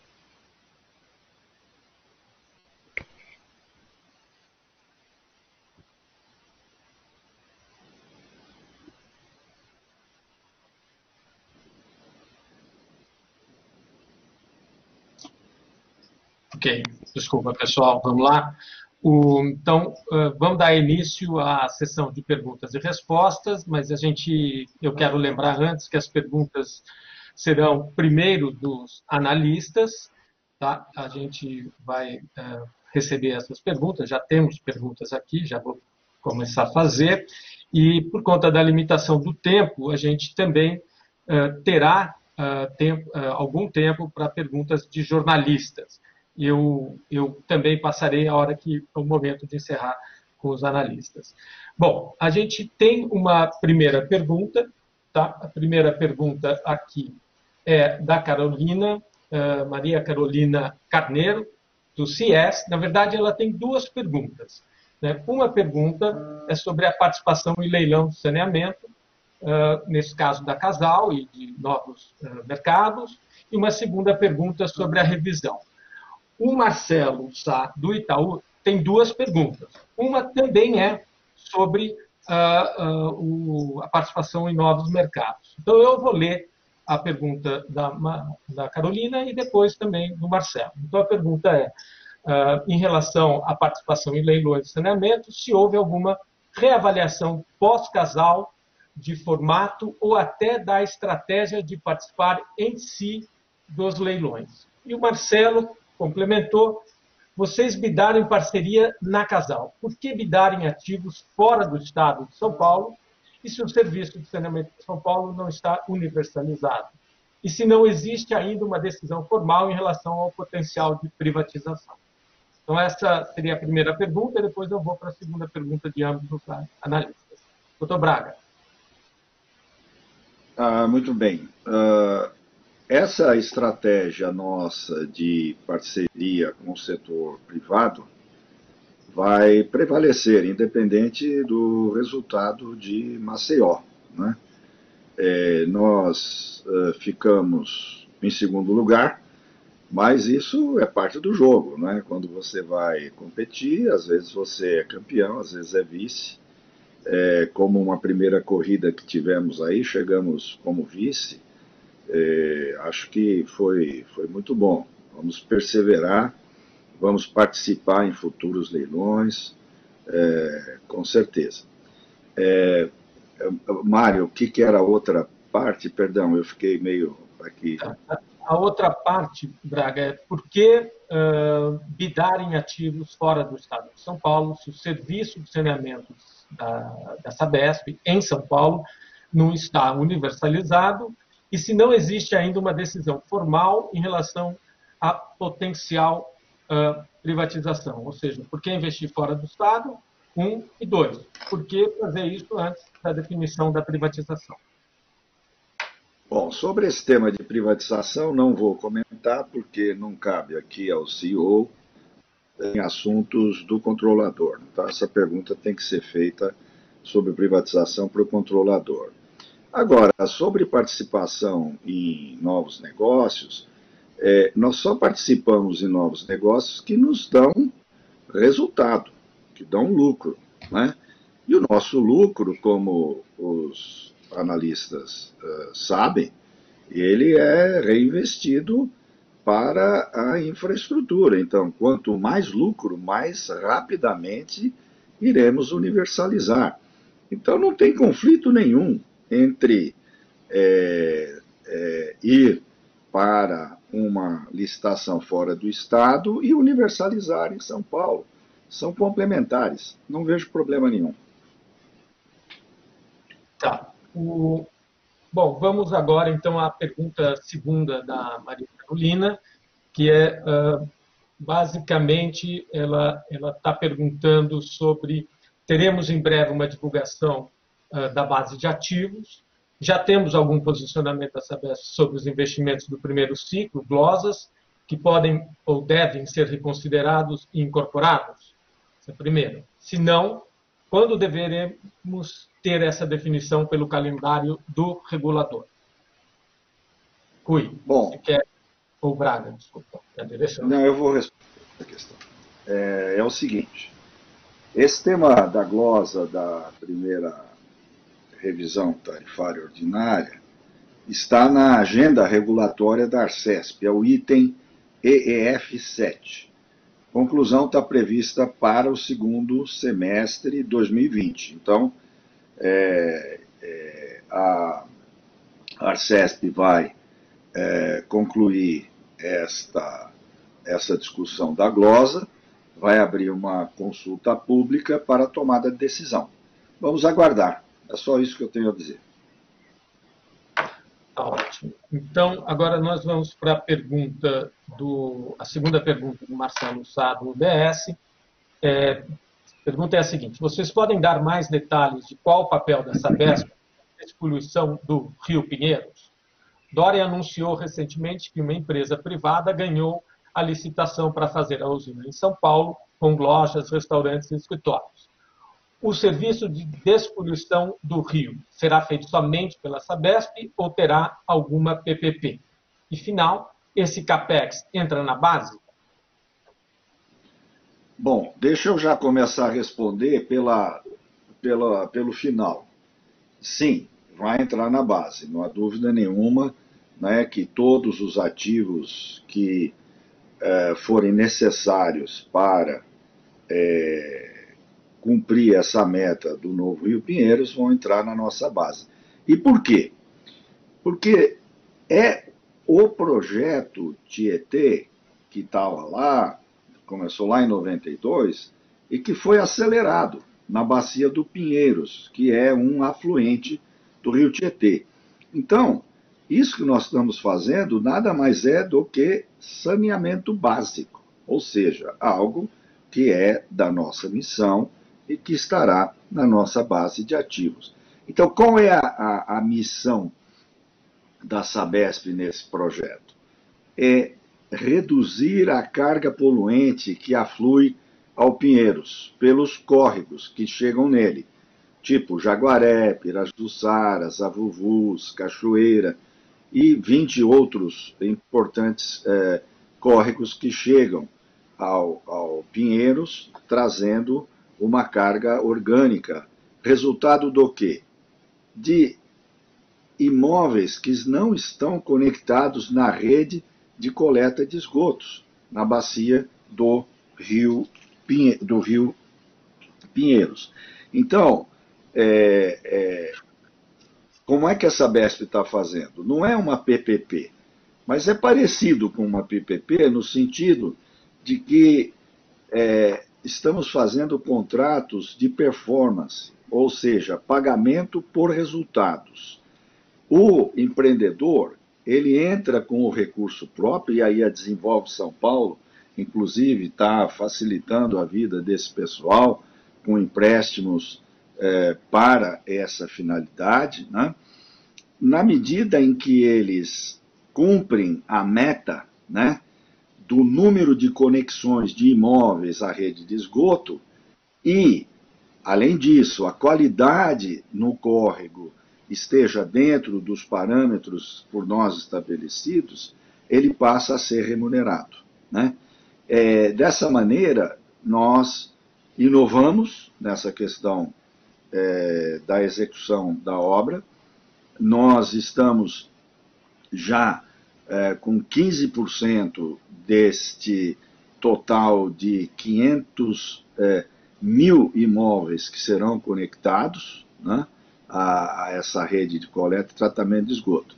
Ok, desculpa pessoal, vamos lá. Então, vamos dar início à sessão de perguntas e respostas, mas a gente, eu quero lembrar antes que as perguntas serão primeiro dos analistas, tá? A gente vai uh, receber essas perguntas, já temos perguntas aqui, já vou começar a fazer, e por conta da limitação do tempo, a gente também uh, terá tempo, algum tempo para perguntas de jornalistas eu, eu também passarei a hora que é o momento de encerrar com os analistas. Bom, a gente tem uma primeira pergunta, tá? A primeira pergunta aqui é da Carolina, uh, Maria Carolina Carneiro, do CIES. Na verdade, ela tem duas perguntas. Né? Uma pergunta é sobre a participação em leilão de saneamento, uh, nesse caso da Casal e de novos uh, mercados, e uma segunda pergunta sobre a revisão. O Marcelo Sá, do Itaú, tem duas perguntas. Uma também é sobre uh, o, a participação em novos mercados. Então, eu vou ler a pergunta da, da Carolina e depois também do Marcelo. Então, a pergunta é, uh, em relação à participação em leilões de saneamento, se houve alguma reavaliação pós-casal de formato ou até da estratégia de participar em si dos leilões. E o Marcelo complementou, vocês bidaram em parceria na Casal. Por que bidar em ativos fora do estado de São Paulo e se o serviço de saneamento de São Paulo não está universalizado? E se não existe ainda uma decisão formal em relação ao potencial de privatização? Então, essa seria a primeira pergunta, e depois eu vou para a segunda pergunta de ambos os analistas. Doutor Braga. Ah, muito bem. Uh, essa estratégia nossa de parceria com o setor privado vai prevalecer, independente do resultado de Maceió. Né? É, nós uh, ficamos em segundo lugar, mas isso é parte do jogo. Né? Quando você vai competir, às vezes você é campeão, às vezes é vice. É, como uma primeira corrida que tivemos aí, chegamos como vice. É, acho que foi, foi muito bom. Vamos perseverar Vamos participar em futuros leilões, é, com certeza. É, Mário, o que, que era a outra parte? Perdão, eu fiquei meio aqui. A outra parte, Braga, é por que uh, bidar em ativos fora do estado de São Paulo se o serviço de saneamento da, da Sabesp em São Paulo não está universalizado e se não existe ainda uma decisão formal em relação a potencial uh, privatização. Ou seja, por que investir fora do Estado? Um e dois. Por que fazer isso antes da definição da privatização? Bom, sobre esse tema de privatização, não vou comentar, porque não cabe aqui ao CEO em assuntos do controlador. Então, essa pergunta tem que ser feita sobre privatização para o controlador. Agora, sobre participação em novos negócios, é, nós só participamos em novos negócios que nos dão resultado, que dão lucro. Né? E o nosso lucro, como os analistas uh, sabem, ele é reinvestido para a infraestrutura. Então, quanto mais lucro, mais rapidamente iremos universalizar. Então, não tem conflito nenhum entre é, é, ir para uma licitação fora do Estado e universalizar em São Paulo. São complementares, não vejo problema nenhum. Tá. O... Bom, vamos agora então à pergunta segunda da Maria Carolina, que é uh, basicamente ela ela está perguntando sobre teremos em breve uma divulgação da base de ativos já temos algum posicionamento da Sabesp sobre os investimentos do primeiro ciclo, glosas, que podem ou devem ser reconsiderados e incorporados? Essa é a primeira. Se não, quando deveremos ter essa definição pelo calendário do regulador? Cui, Bom, você quer... Ou Braga, desculpa, é a direção. Não, eu vou responder a questão. É, é o seguinte, esse tema da glosa da primeira revisão tarifária ordinária, está na agenda regulatória da Arcesp, é o item EEF 7. Conclusão está prevista para o segundo semestre de 2020. Então, é, é, a Arcesp vai é, concluir esta, essa discussão da glosa, vai abrir uma consulta pública para tomada de decisão. Vamos aguardar. É só isso que eu tenho a dizer. Tá ótimo. Então, agora nós vamos para a pergunta do, a segunda pergunta do Marcelo Sá, do UBS. É, a pergunta é a seguinte: vocês podem dar mais detalhes de qual o papel da Sabesp na poluição do Rio Pinheiros? Dória anunciou recentemente que uma empresa privada ganhou a licitação para fazer a usina em São Paulo com lojas, restaurantes e escritórios. O serviço de despoluição do rio será feito somente pela Sabesp ou terá alguma PPP? E final, esse CAPEX entra na base? Bom, deixa eu já começar a responder pela, pela, pelo final. Sim, vai entrar na base, não há dúvida nenhuma né, que todos os ativos que é, forem necessários para é, cumprir essa meta do novo Rio Pinheiros vão entrar na nossa base. E por quê? Porque é o projeto Tietê, que estava lá, começou lá em 92, e que foi acelerado na bacia do Pinheiros, que é um afluente do rio Tietê. Então, isso que nós estamos fazendo nada mais é do que saneamento básico, ou seja, algo que é da nossa missão e que estará na nossa base de ativos. Então, qual é a, a, a missão da Sabesp nesse projeto? É reduzir a carga poluente que aflui ao Pinheiros pelos córregos que chegam nele, tipo Jaguaré, Pirajuçara, Avuvus, Cachoeira e 20 outros importantes é, córregos que chegam ao, ao Pinheiros, trazendo uma carga orgânica. Resultado do quê? De imóveis que não estão conectados na rede de coleta de esgotos, na bacia do rio, Pinhe, do rio Pinheiros. Então, é, é, como é que essa BESP está fazendo? Não é uma PPP, mas é parecido com uma PPP no sentido de que é, estamos fazendo contratos de performance, ou seja, pagamento por resultados. O empreendedor ele entra com o recurso próprio, e aí a Desenvolve São Paulo, inclusive, está facilitando a vida desse pessoal com empréstimos é, para essa finalidade, né? na medida em que eles cumprem a meta né, do número de conexões de imóveis à rede de esgoto e, além disso, a qualidade no córrego esteja dentro dos parâmetros por nós estabelecidos, ele passa a ser remunerado. Né? É, dessa maneira, nós inovamos nessa questão é, da execução da obra. Nós estamos já é, com 15% deste total de 500 é, mil imóveis que serão conectados, né? a, a essa rede de coleta e tratamento de esgoto.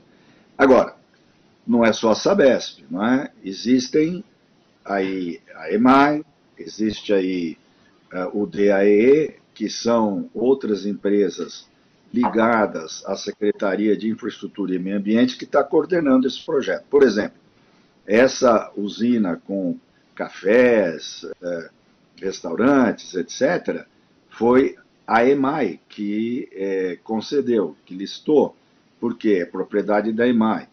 Agora, não é só a Sabesp, não é? Existem aí a EMAI, existe aí uh, o DAE, que são outras empresas ligadas à Secretaria de Infraestrutura e Meio Ambiente que está coordenando esse projeto. Por exemplo, essa usina com cafés, uh, restaurantes, etc., foi a EMAI, que é, concedeu, que listou, porque é propriedade da EMAI.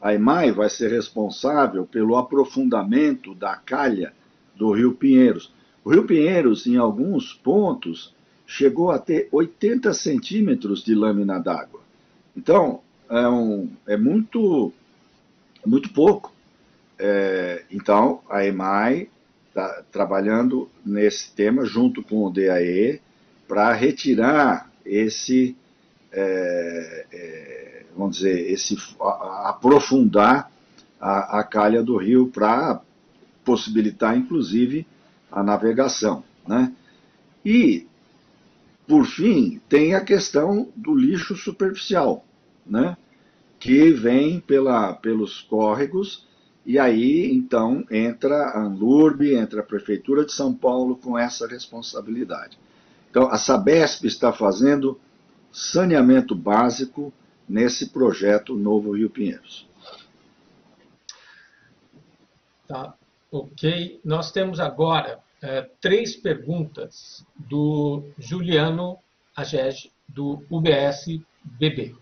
A EMAI vai ser responsável pelo aprofundamento da calha do Rio Pinheiros. O Rio Pinheiros, em alguns pontos, chegou a ter 80 centímetros de lâmina d'água. Então, é, um, é muito, muito pouco. É, então, a EMAI está trabalhando nesse tema junto com o DAE, para retirar esse, é, é, vamos dizer, esse a, aprofundar a, a, calha do rio para possibilitar, inclusive, a navegação, né? E, por fim, tem a questão do lixo superficial, né? Que vem pela, pelos córregos e aí, então, entra a Anlurb, entra a Prefeitura de São Paulo com essa responsabilidade. Então, a Sabesp está fazendo saneamento básico nesse projeto Novo Rio Pinheiros. Tá, ok. Nós temos agora é, três perguntas do Juliano Agege, do UBS BB.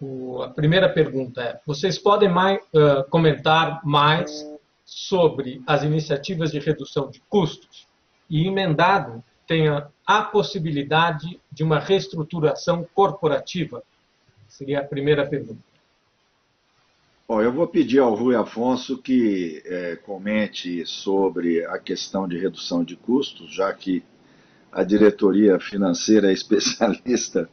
O, a primeira pergunta é: vocês podem mais, uh, comentar mais sobre as iniciativas de redução de custos? e emendado tenha a possibilidade de uma reestruturação corporativa? Seria a primeira pergunta. Bom, eu vou pedir ao Rui Afonso que é, comente sobre a questão de redução de custos, já que a diretoria financeira é especialista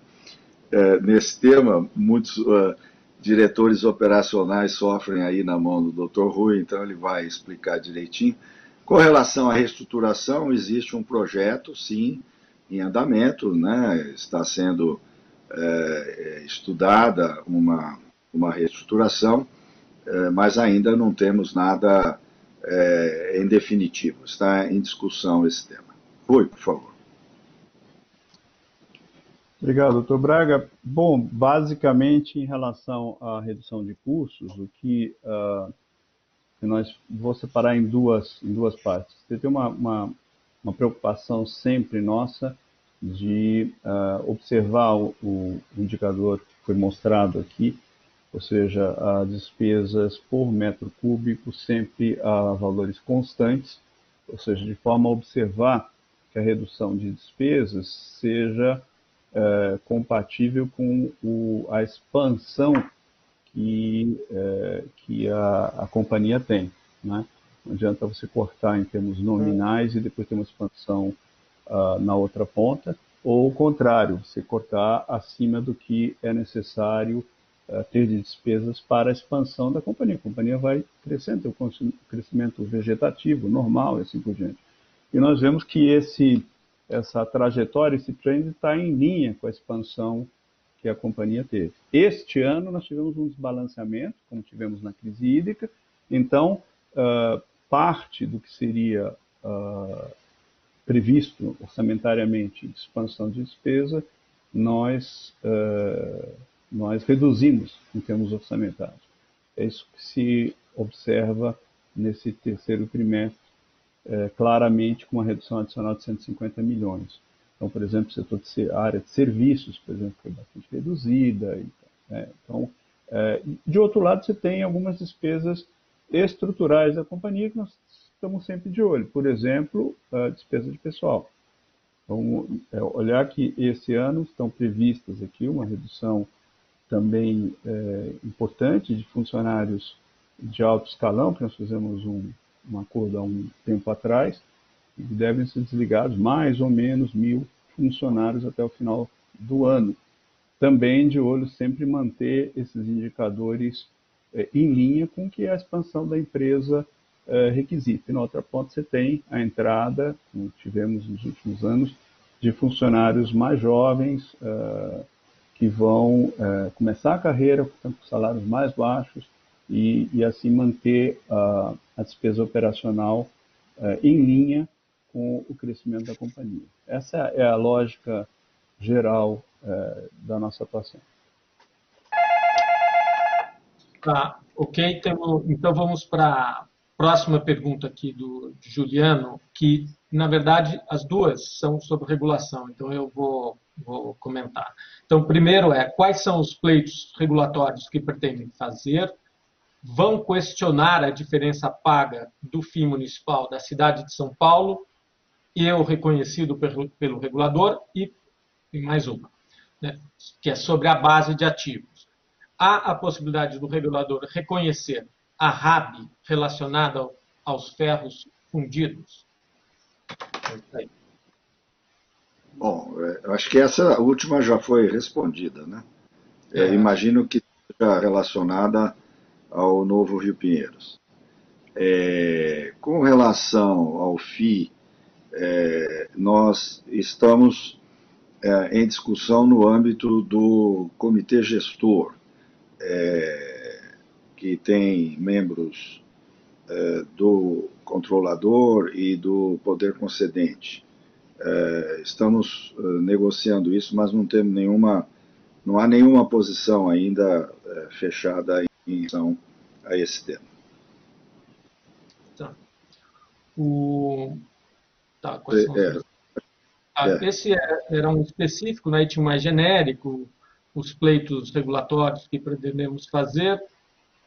é, nesse tema. Muitos uh, diretores operacionais sofrem aí na mão do Dr. Rui, então ele vai explicar direitinho. Com relação à reestruturação, existe um projeto, sim, em andamento, né? está sendo é, estudada uma, uma reestruturação, é, mas ainda não temos nada é, em definitivo, está em discussão esse tema. Rui, por favor. Obrigado, doutor Braga. Bom, basicamente, em relação à redução de custos, o que uh, nós vou separar em duas, em duas partes. Tem uma, uma, uma preocupação sempre nossa de uh, observar o, o, indicador que foi mostrado aqui, ou seja, as despesas por metro cúbico sempre a valores constantes, ou seja, de forma a observar que a redução de despesas seja é, compatível com o, a expansão que, é, que a, a, companhia tem. Né? Não adianta você cortar em termos nominais e depois ter uma expansão uh, na outra ponta, ou o contrário, você cortar acima do que é necessário ter de despesas para a expansão da companhia. A companhia vai crescendo, tem um crescimento vegetativo, normal e assim por diante. E nós vemos que esse essa trajetória, esse trend está em linha com a expansão que a companhia teve. Este ano nós tivemos um desbalanceamento, como tivemos na crise hídrica, então uh, parte do que seria uh, previsto orçamentariamente de expansão de despesa, nós, uh, nós reduzimos em termos orçamentários. É isso que se observa nesse terceiro trimestre é, claramente com uma redução adicional de 150 milhões. Então, por exemplo, setor de a área de serviços, por exemplo, foi bastante reduzida. Né? Então, é, de outro lado, você tem algumas despesas estruturais da companhia que nós estamos sempre de olho. Por exemplo, a despesa de pessoal. Então, é, olhar que esse ano estão previstas aqui uma redução também é, importante de funcionários de alto escalão, que nós fizemos um, um acordo há um tempo atrás, e devem ser desligados mais ou menos mil funcionários até o final do ano. Também de olho sempre manter esses indicadores é, em linha com o que a expansão da empresa é, requisita. E na outra ponta você tem a entrada, como tivemos nos últimos anos, de funcionários mais jovens é, que vão começar a carreira com salários mais baixos e, e assim manter a, a despesa operacional eh, em linha com o crescimento da companhia. Essa é a lógica geral eh, da nossa atuação. Tá, ok. Então vamos para a próxima pergunta aqui do Juliano, que na verdade as duas são sobre regulação, então eu vou, vou comentar. Então, primeiro é quais são os pleitos regulatórios que pretendem fazer vão questionar a diferença paga do FII municipal da cidade de São Paulo, eu reconhecido pelo, pelo regulador, e, e mais uma, né, que é sobre a base de ativos. Há a possibilidade do regulador reconhecer a RAB relacionada aos ferros fundidos? É Bom, é, eu acho que essa última já foi respondida, né? É. Imagino que seja relacionada ao novo Rio Pinheiros. É, com relação ao FI, é, nós estamos é, em discussão no âmbito do comitê gestor, é, que tem membros é, do controlador e do poder concedente. É, estamos negociando isso, mas não temos nenhuma, não há nenhuma posição ainda fechada em relação a esse tema. Tá. O... Tá, é, ah, é. Esse é, era um específico, né, tinha mais genérico, os pleitos regulatórios que pretendemos fazer,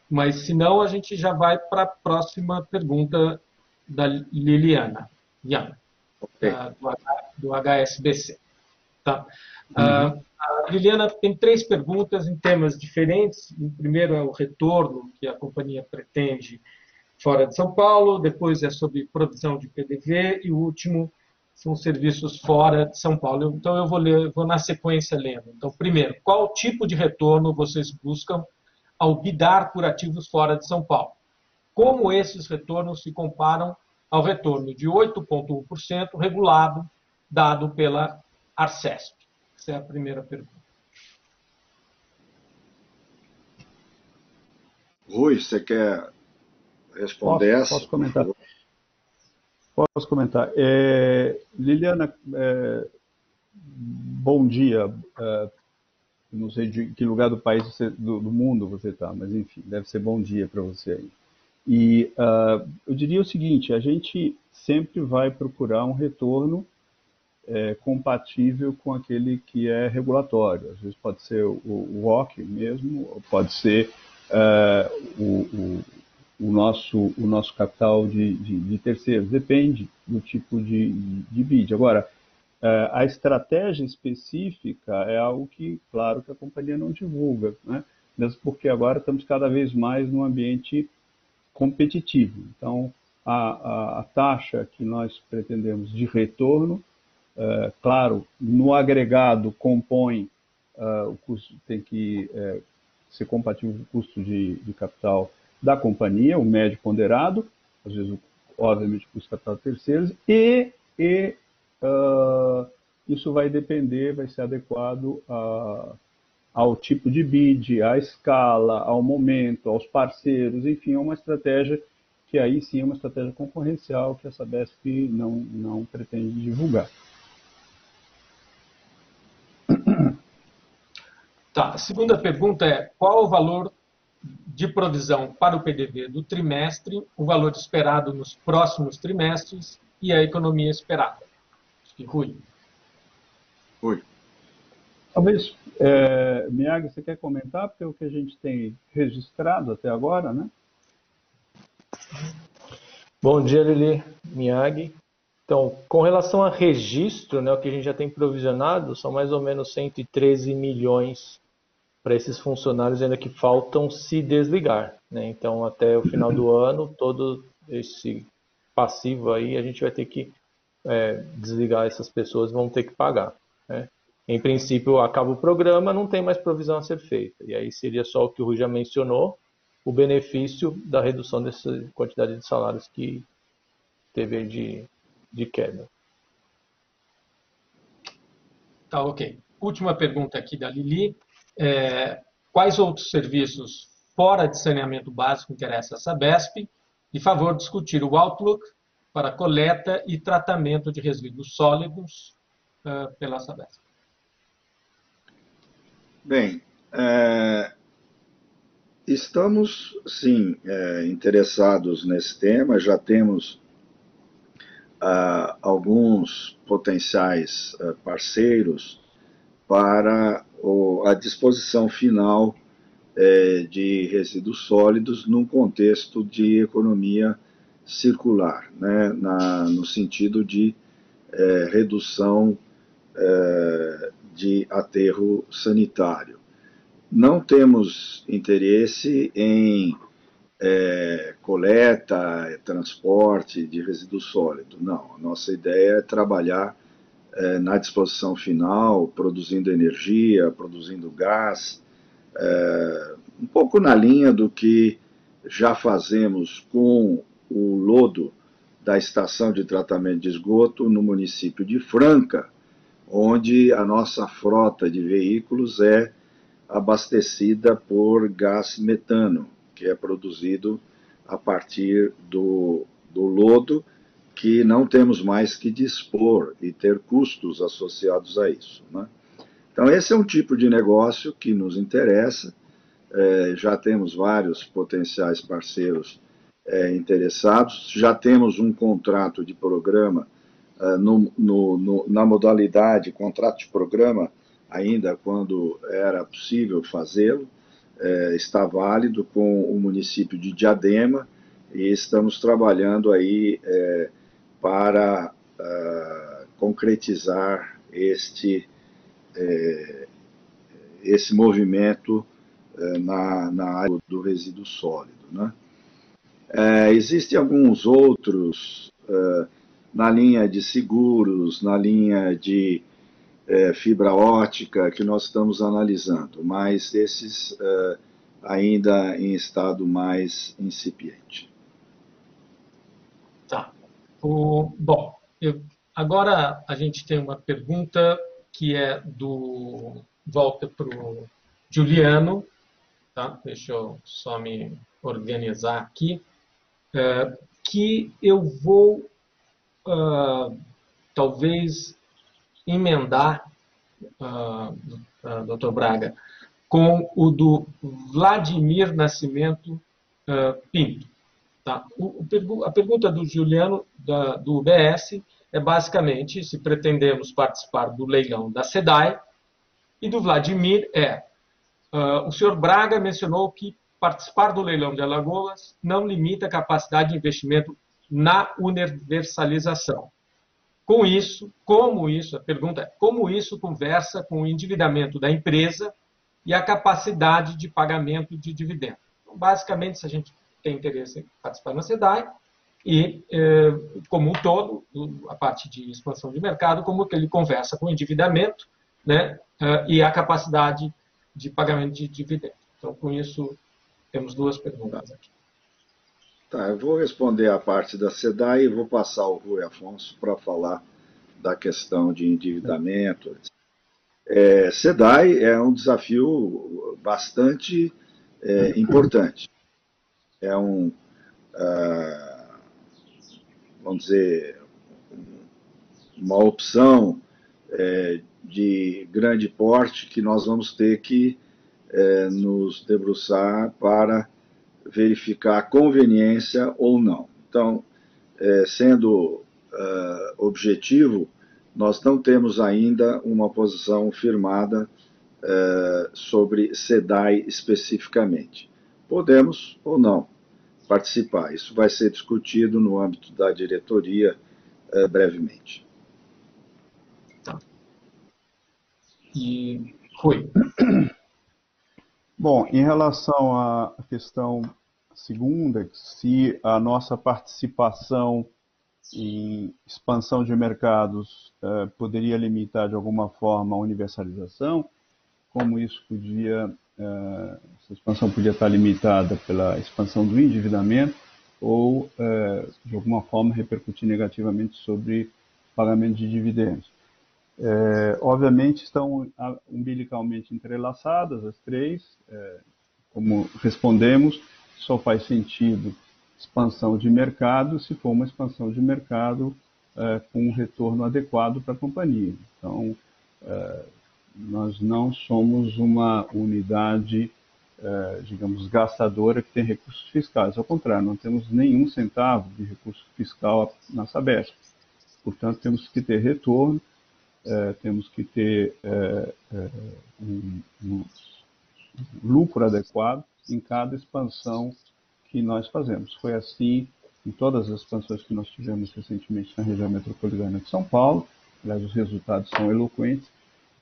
mas se não, a gente já vai para a próxima pergunta da Liliana. Iana. Okay. uh, do, do, HSBC. Tá? Uhum. Uh, a Liliana tem três perguntas em temas diferentes. O primeiro é o retorno que a companhia pretende fora de São Paulo, depois é sobre provisão de PDV e o último são serviços fora de São Paulo. Então eu vou ler, vou na sequência lendo. Então, primeiro, qual tipo de retorno vocês buscam ao bidar por ativos fora de São Paulo? Como esses retornos se comparam ao retorno de 8,1% regulado dado pela Arcesp? Essa é a primeira pergunta. Rui, você quer responder posso, essa? Posso comentar. Posso comentar. É, Liliana, é, bom dia. É, não sei de que lugar do país, você, do, do, mundo você está, mas enfim, deve ser bom dia para você aí. E uh, eu diria o seguinte: a gente sempre vai procurar um retorno é, compatível com aquele que é regulatório. Às vezes pode ser o, o mesmo, pode ser uh, o, o o nosso, o nosso capital de, de, de terceiros. Depende do tipo de, de bid. Agora, é, a estratégia específica é algo que, claro, que a companhia não divulga, né? mesmo porque agora estamos cada vez mais num ambiente competitivo. Então, a, a, a taxa que nós pretendemos de retorno, é, claro, no agregado compõe é, o custo, tem que é, ser compatível com o custo de, de capital da companhia, o médio ponderado, às vezes, obviamente, com os capital terceiros, e, e uh, isso vai depender, vai ser adequado a, ao tipo de bid, à escala, ao momento, aos parceiros, enfim, é uma estratégia que aí sim é uma estratégia concorrencial que a Sabesp não, não pretende divulgar. Tá. A segunda pergunta é: qual o valor de provisão para o PDV do trimestre, o valor esperado nos próximos trimestres e a economia esperada. Acho que Rui. Rui. Talvez, é, você quer comentar, porque é o que a gente tem registrado até agora, né? Bom dia, Lili, Miyagi. Então, com relação a registro, né, o que a gente já tem provisionado são mais ou menos 113 milhões para esses funcionários ainda que faltam se desligar. Né? Então, até o final do ano, todo esse passivo aí, a gente vai ter que é, desligar essas pessoas, vão ter que pagar. Né? Em princípio, acaba o programa, não tem mais provisão a ser feita. E aí seria só o que o Rui já mencionou, o benefício da redução dessa quantidade de salários que teve de, de queda. Tá, ok. Última pergunta aqui da Lili é, quais outros serviços fora de saneamento básico interessam a Sabesp e favor discutir o Outlook para coleta e tratamento de resíduos sólidos uh, pela Sabesp. Bem, é, estamos sim é, interessados nesse tema, já temos uh, alguns potenciais uh, parceiros para a disposição final é, de resíduos sólidos num contexto de economia circular, né, na, no sentido de é, redução é, de aterro sanitário. Não temos interesse em é, coleta, transporte de resíduo sólido. Não, a nossa ideia é trabalhar é, na disposição final, produzindo energia, produzindo gás, é, um pouco na linha do que já fazemos com o lodo da estação de tratamento de esgoto no município de Franca, onde a nossa frota de veículos é abastecida por gás metano, que é produzido a partir do, do lodo que não temos mais que dispor e ter custos associados a isso. Né? Então, esse é um tipo de negócio que nos interessa. É, já temos vários potenciais parceiros é, interessados, já temos um contrato de programa no, no, no, na modalidade contrato de programa, ainda quando era possível fazê-lo, é, está válido com o município de Diadema e estamos trabalhando aí é, para uh, concretizar este, é, esse movimento na, na área do resíduo sólido. Né? Existem alguns outros é, na linha de seguros, na linha de é, fibra ótica que nós estamos analisando, mas esses é, ainda em estado mais incipiente. Tá. O, bom, eu, agora a gente tem uma pergunta que é do. Volta para o Juliano. Tá? Deixa eu só me organizar aqui. É, que eu vou uh, talvez emendar, uh, uh, doutor Braga, com o do Vladimir Nascimento uh, Pinto. Tá? O, o, a pergunta do Juliano, da, do UBS, é basicamente se pretendemos participar do leilão da SEDAI, e do Vladimir é, uh, o senhor Braga mencionou que participar do leilão de Alagoas não limita a capacidade de investimento na universalização. Com isso, como isso, a pergunta é, como isso conversa com o endividamento da empresa e a capacidade de pagamento de dividendos? Então, basicamente, se a gente tem interesse em participar na SEDAI, e, eh, como um todo, a parte de expansão de mercado, como que ele conversa com o endividamento né, eh, e a capacidade de pagamento de dividendos. Então, com isso, temos duas perguntas aqui. Tá, eu vou responder a parte da SEDAI e vou passar ao Rui Afonso para falar da questão de endividamento. É, SEDAI é um desafio bastante é, importante. É um, uh, vamos dizer, uma opção é, de grande porte que nós vamos ter que é, nos debruçar para verificar a conveniência ou não. Então, é, sendo uh, objetivo, nós não temos ainda uma posição firmada uh, sobre SEDAI especificamente. Podemos ou não participar. Isso vai ser discutido no âmbito da diretoria uh, brevemente. Tá. E foi. Bom, em relação à questão segunda, se a nossa participação em expansão de mercados eh, poderia limitar de alguma forma a universalização, como isso podia, eh, essa expansão podia estar limitada pela expansão do endividamento ou eh, de alguma forma repercutir negativamente sobre pagamento de dividendos. Obviamente estão umbilicalmente entrelaçadas as três, como respondemos, só faz sentido expansão de mercado se for uma expansão de mercado é, com um retorno adequado para a companhia. Então, é, nós não somos uma unidade, é, digamos, gastadora que tem recursos fiscais. Ao contrário, não temos nenhum centavo de recurso fiscal na Sabesp. Portanto, temos que ter retorno, é, temos que ter é, é, um, um lucro adequado em cada expansão que nós fazemos. Foi assim em todas as expansões que nós tivemos recentemente na região metropolitana de São Paulo. Aliás, os resultados são eloquentes.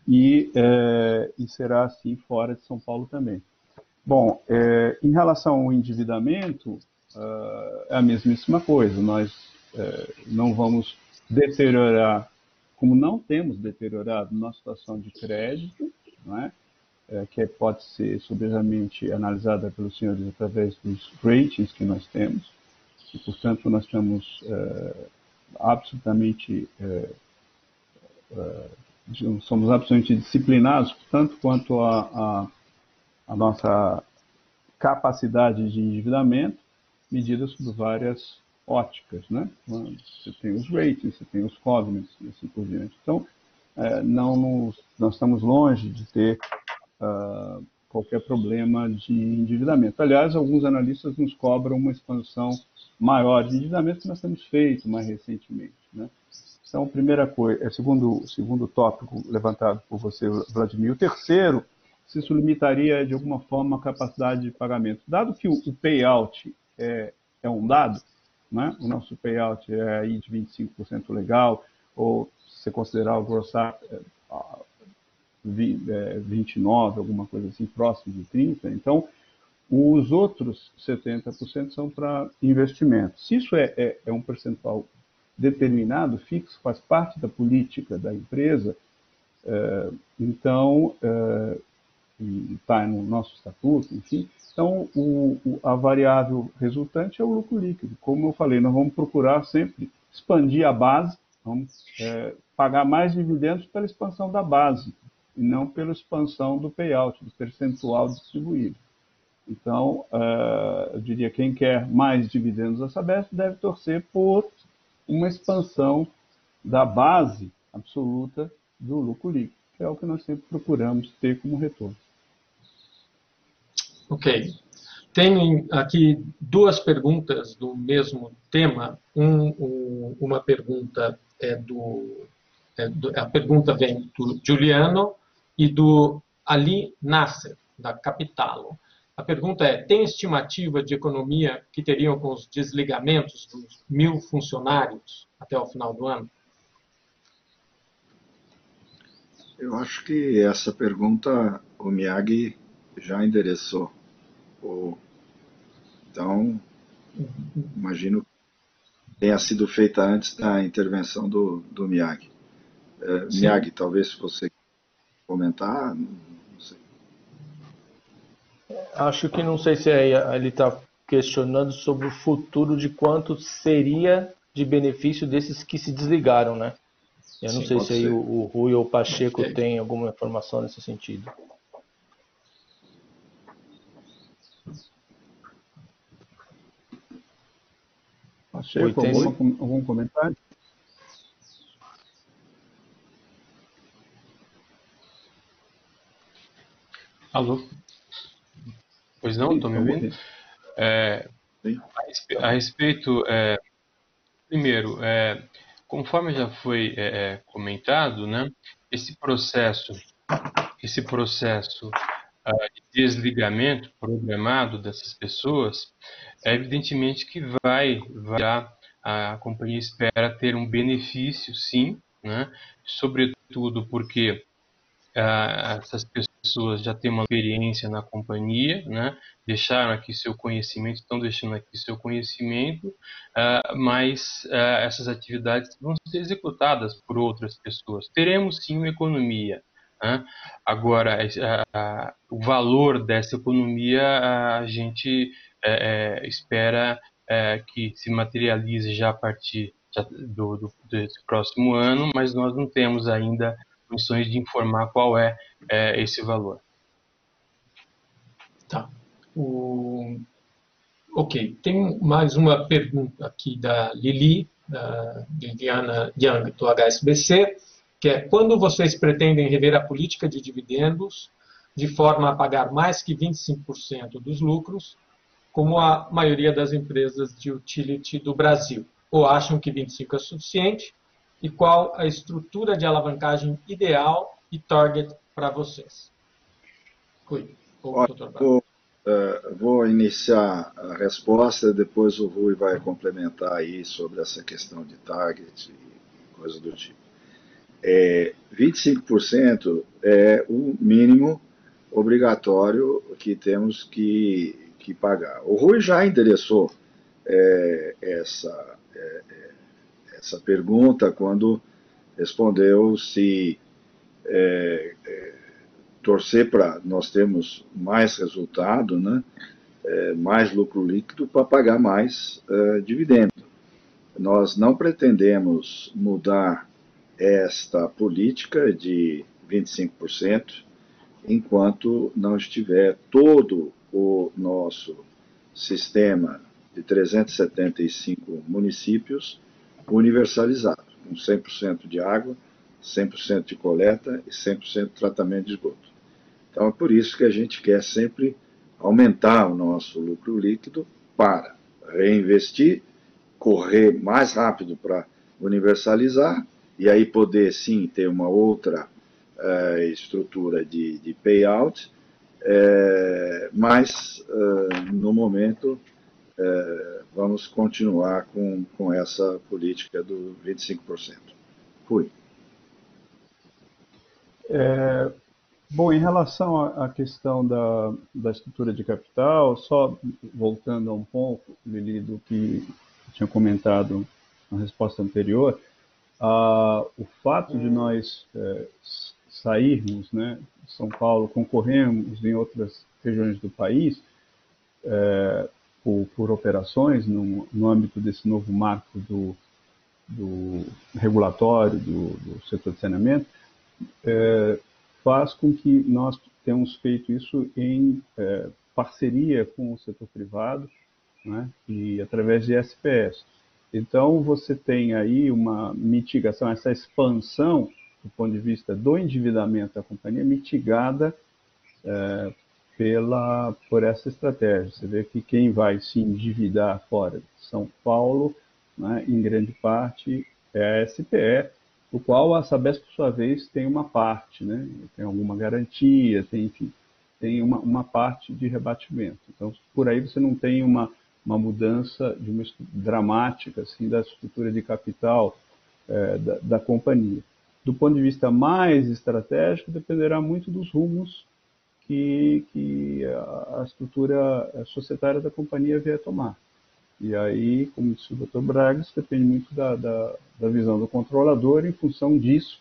E, é, e será assim fora de São Paulo também. Bom, é, em relação ao endividamento, uh, é a mesmíssima coisa. Nós é, não vamos deteriorar, como não temos deteriorado nossa situação de crédito, não é? É, que pode ser soberanamente analisada pelos senhores através dos ratings que nós temos, e, portanto, nós estamos é, absolutamente, é, é somos absolutamente disciplinados, tanto quanto a, a, a nossa capacidade de endividamento, medidas por várias óticas, né? Você tem os ratings, você tem os covenants e assim por diante. Então, é, não nos, nós estamos longe de ter uh, qualquer problema de endividamento. Aliás, alguns analistas nos cobram uma expansão maior de endividamento que nós temos feito mais recentemente. Né? Então, primeira coisa, é segundo, segundo tópico levantado por você, Vladimir. O terceiro, se isso limitaria de alguma forma a capacidade de pagamento. Dado que o, payout é, é um dado, né? o nosso payout é aí de 25% legal, ou se considerar o gross é, 29, alguma coisa assim, próximo de 30. Então, os outros 70% são para investimento. Se isso é, é, é, um percentual determinado, fixo, faz parte da política da empresa, é, então, está no nosso estatuto, enfim, então o, o, a variável resultante é o lucro líquido. Como eu falei, nós vamos procurar sempre expandir a base, vamos é, pagar mais dividendos pela expansão da base, e não pela expansão do payout, do percentual distribuído. Então, uh, eu diria quem quer mais dividendos da Sabesp deve torcer por uma expansão da base absoluta do lucro líquido, que é o que nós sempre procuramos ter como retorno. Ok. Tenho aqui duas perguntas do mesmo tema. Um, uma pergunta é do, é do, A pergunta vem do Juliano e do Ali Nasser, da Capitalo. A pergunta é: tem estimativa de economia que teriam com os desligamentos dos mil funcionários até o final do ano? Eu acho que essa pergunta o Miyagi já endereçou. Então, imagino que tenha sido feita antes da intervenção do, do Miyagi. É, Miyagi, talvez você comentar? Não sei. Acho que não sei se é, ele está questionando sobre o futuro de quanto seria de benefício desses que se desligaram, né? Eu não Sim, sei se aí o, o Rui ou o Pacheco okay. tem alguma informação nesse sentido. Pacheco, algum, algum comentário? Alô? Pois não, estão me ouvindo? É, a respeito, é, primeiro, é, conforme já foi é, é, comentado, né, esse processo, esse processo uh, de desligamento programado dessas pessoas, é evidentemente que vai, vai a companhia espera ter um benefício, sim, né, sobretudo porque essas pessoas já têm uma experiência na companhia, né? deixaram aqui seu conhecimento, estão deixando aqui seu conhecimento, uh, mas uh, essas atividades vão ser executadas por outras pessoas. Teremos sim uma economia. Né? Agora, o valor dessa economia a gente eh, eh, espera eh, que se materialize já a partir do, do, desse próximo ano, mas nós não temos ainda condições de informar qual é, é esse valor. Tá. O... Ok, tem mais uma pergunta aqui da Lili, da Liliana Young, do HSBC, que é quando vocês pretendem rever a política de dividendos de forma a pagar mais que 25% dos lucros, como a maioria das empresas de utility do Brasil? Ou acham que 25% é suficiente? E qual a estrutura de alavancagem ideal e target para vocês? Rui, vou, uh, vou iniciar a resposta, depois o Rui vai complementar aí sobre essa questão de target e coisa do tipo. É, 25% é o mínimo obrigatório que temos que, que pagar. O Rui já endereçou é, essa, é, essa pergunta quando respondeu se é, é, torcer para nós termos mais resultado, né, é, mais lucro líquido para pagar mais é, dividendo. Nós não pretendemos mudar esta política de 25% enquanto não estiver todo o nosso sistema de 375 municípios universalizado, com 100% de água, 100% de coleta e 100% de tratamento de esgoto. Então é por isso que a gente quer sempre aumentar o nosso lucro líquido para reinvestir, correr mais rápido para universalizar e aí poder sim ter uma outra uh, estrutura de, de payout, uh, mas uh, no momento é, vamos continuar com, com essa política do 25%. Rui. É, bom, em relação à questão da, da estrutura de capital, só voltando a um ponto, Lili, do que tinha comentado na resposta anterior, o fato de nós é, sairmos, né, de São Paulo, concorrermos em outras regiões do país, é, por, por, operações no, no, âmbito desse novo marco do, do regulatório do, do, setor de saneamento, é, faz com que nós tenhamos feito isso em é, parceria com o setor privado né, e através de SPS. Então, você tem aí uma mitigação, essa expansão do ponto de vista do endividamento da companhia mitigada é, pela, por essa estratégia. Você vê que quem vai se endividar fora de São Paulo, né, em grande parte, é a SPE, o qual a Sabesp, por sua vez, tem uma parte, né, tem alguma garantia, tem, enfim, tem uma, uma parte de rebatimento. Então, por aí você não tem uma, uma mudança de uma dramática assim, da estrutura de capital é, da, da companhia. Do ponto de vista mais estratégico, dependerá muito dos rumos que, que a estrutura societária da companhia vier tomar. E aí, como disse o Dr. Bragas, depende muito da, da, da, visão do controlador. Em função disso,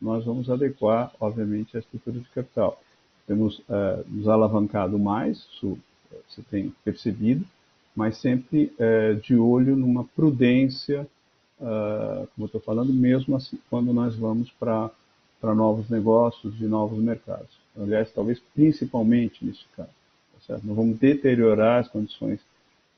nós vamos adequar, obviamente, a estrutura de capital. Temos uh, nos alavancado mais, isso você tem percebido, mas sempre uh, de olho numa prudência, como eu estou falando, mesmo assim, quando nós vamos para novos negócios e novos mercados aliás, talvez principalmente nesse caso. Tá Não vamos deteriorar as condições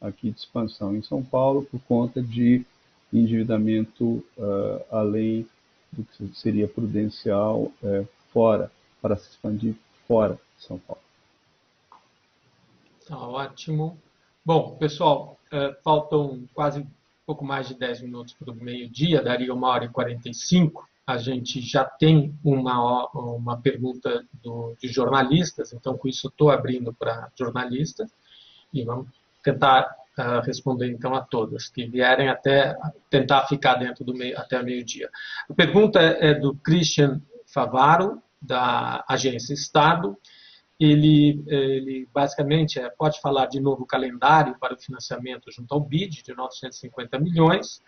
aqui de expansão em São Paulo por conta de endividamento uh, além do que seria prudencial uh, fora, para se expandir fora de São Paulo. Tá ótimo. Bom, pessoal, uh, faltam quase um pouco mais de 10 minutos para o meio-dia, daria uma hora e 45 a gente já tem uma, uma pergunta do, de jornalistas, então com isso estou abrindo para jornalistas e vamos tentar uh, responder então a todas que vierem até tentar ficar dentro do meio até meio-dia. A pergunta é do Christian Favaro da agência Estado. Ele, ele basicamente é, pode falar de novo calendário para o financiamento junto ao BID de 950 milhões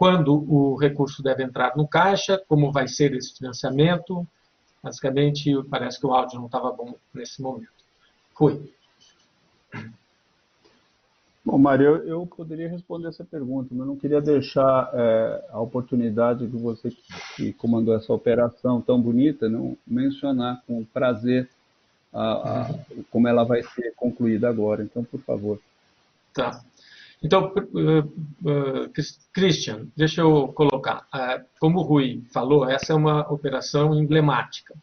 quando o recurso deve entrar no caixa, como vai ser esse financiamento. Basicamente, parece que o áudio não estava bom nesse momento. Fui. Bom, Mário, eu, eu, poderia responder essa pergunta, mas não queria deixar é, a oportunidade de você que comandou essa operação tão bonita, não mencionar com prazer a, a, como ela vai ser concluída agora. Então, por favor. Tá. Então, uh, uh, Christian, deixa eu colocar. Uh, como o Rui falou, essa é uma operação emblemática.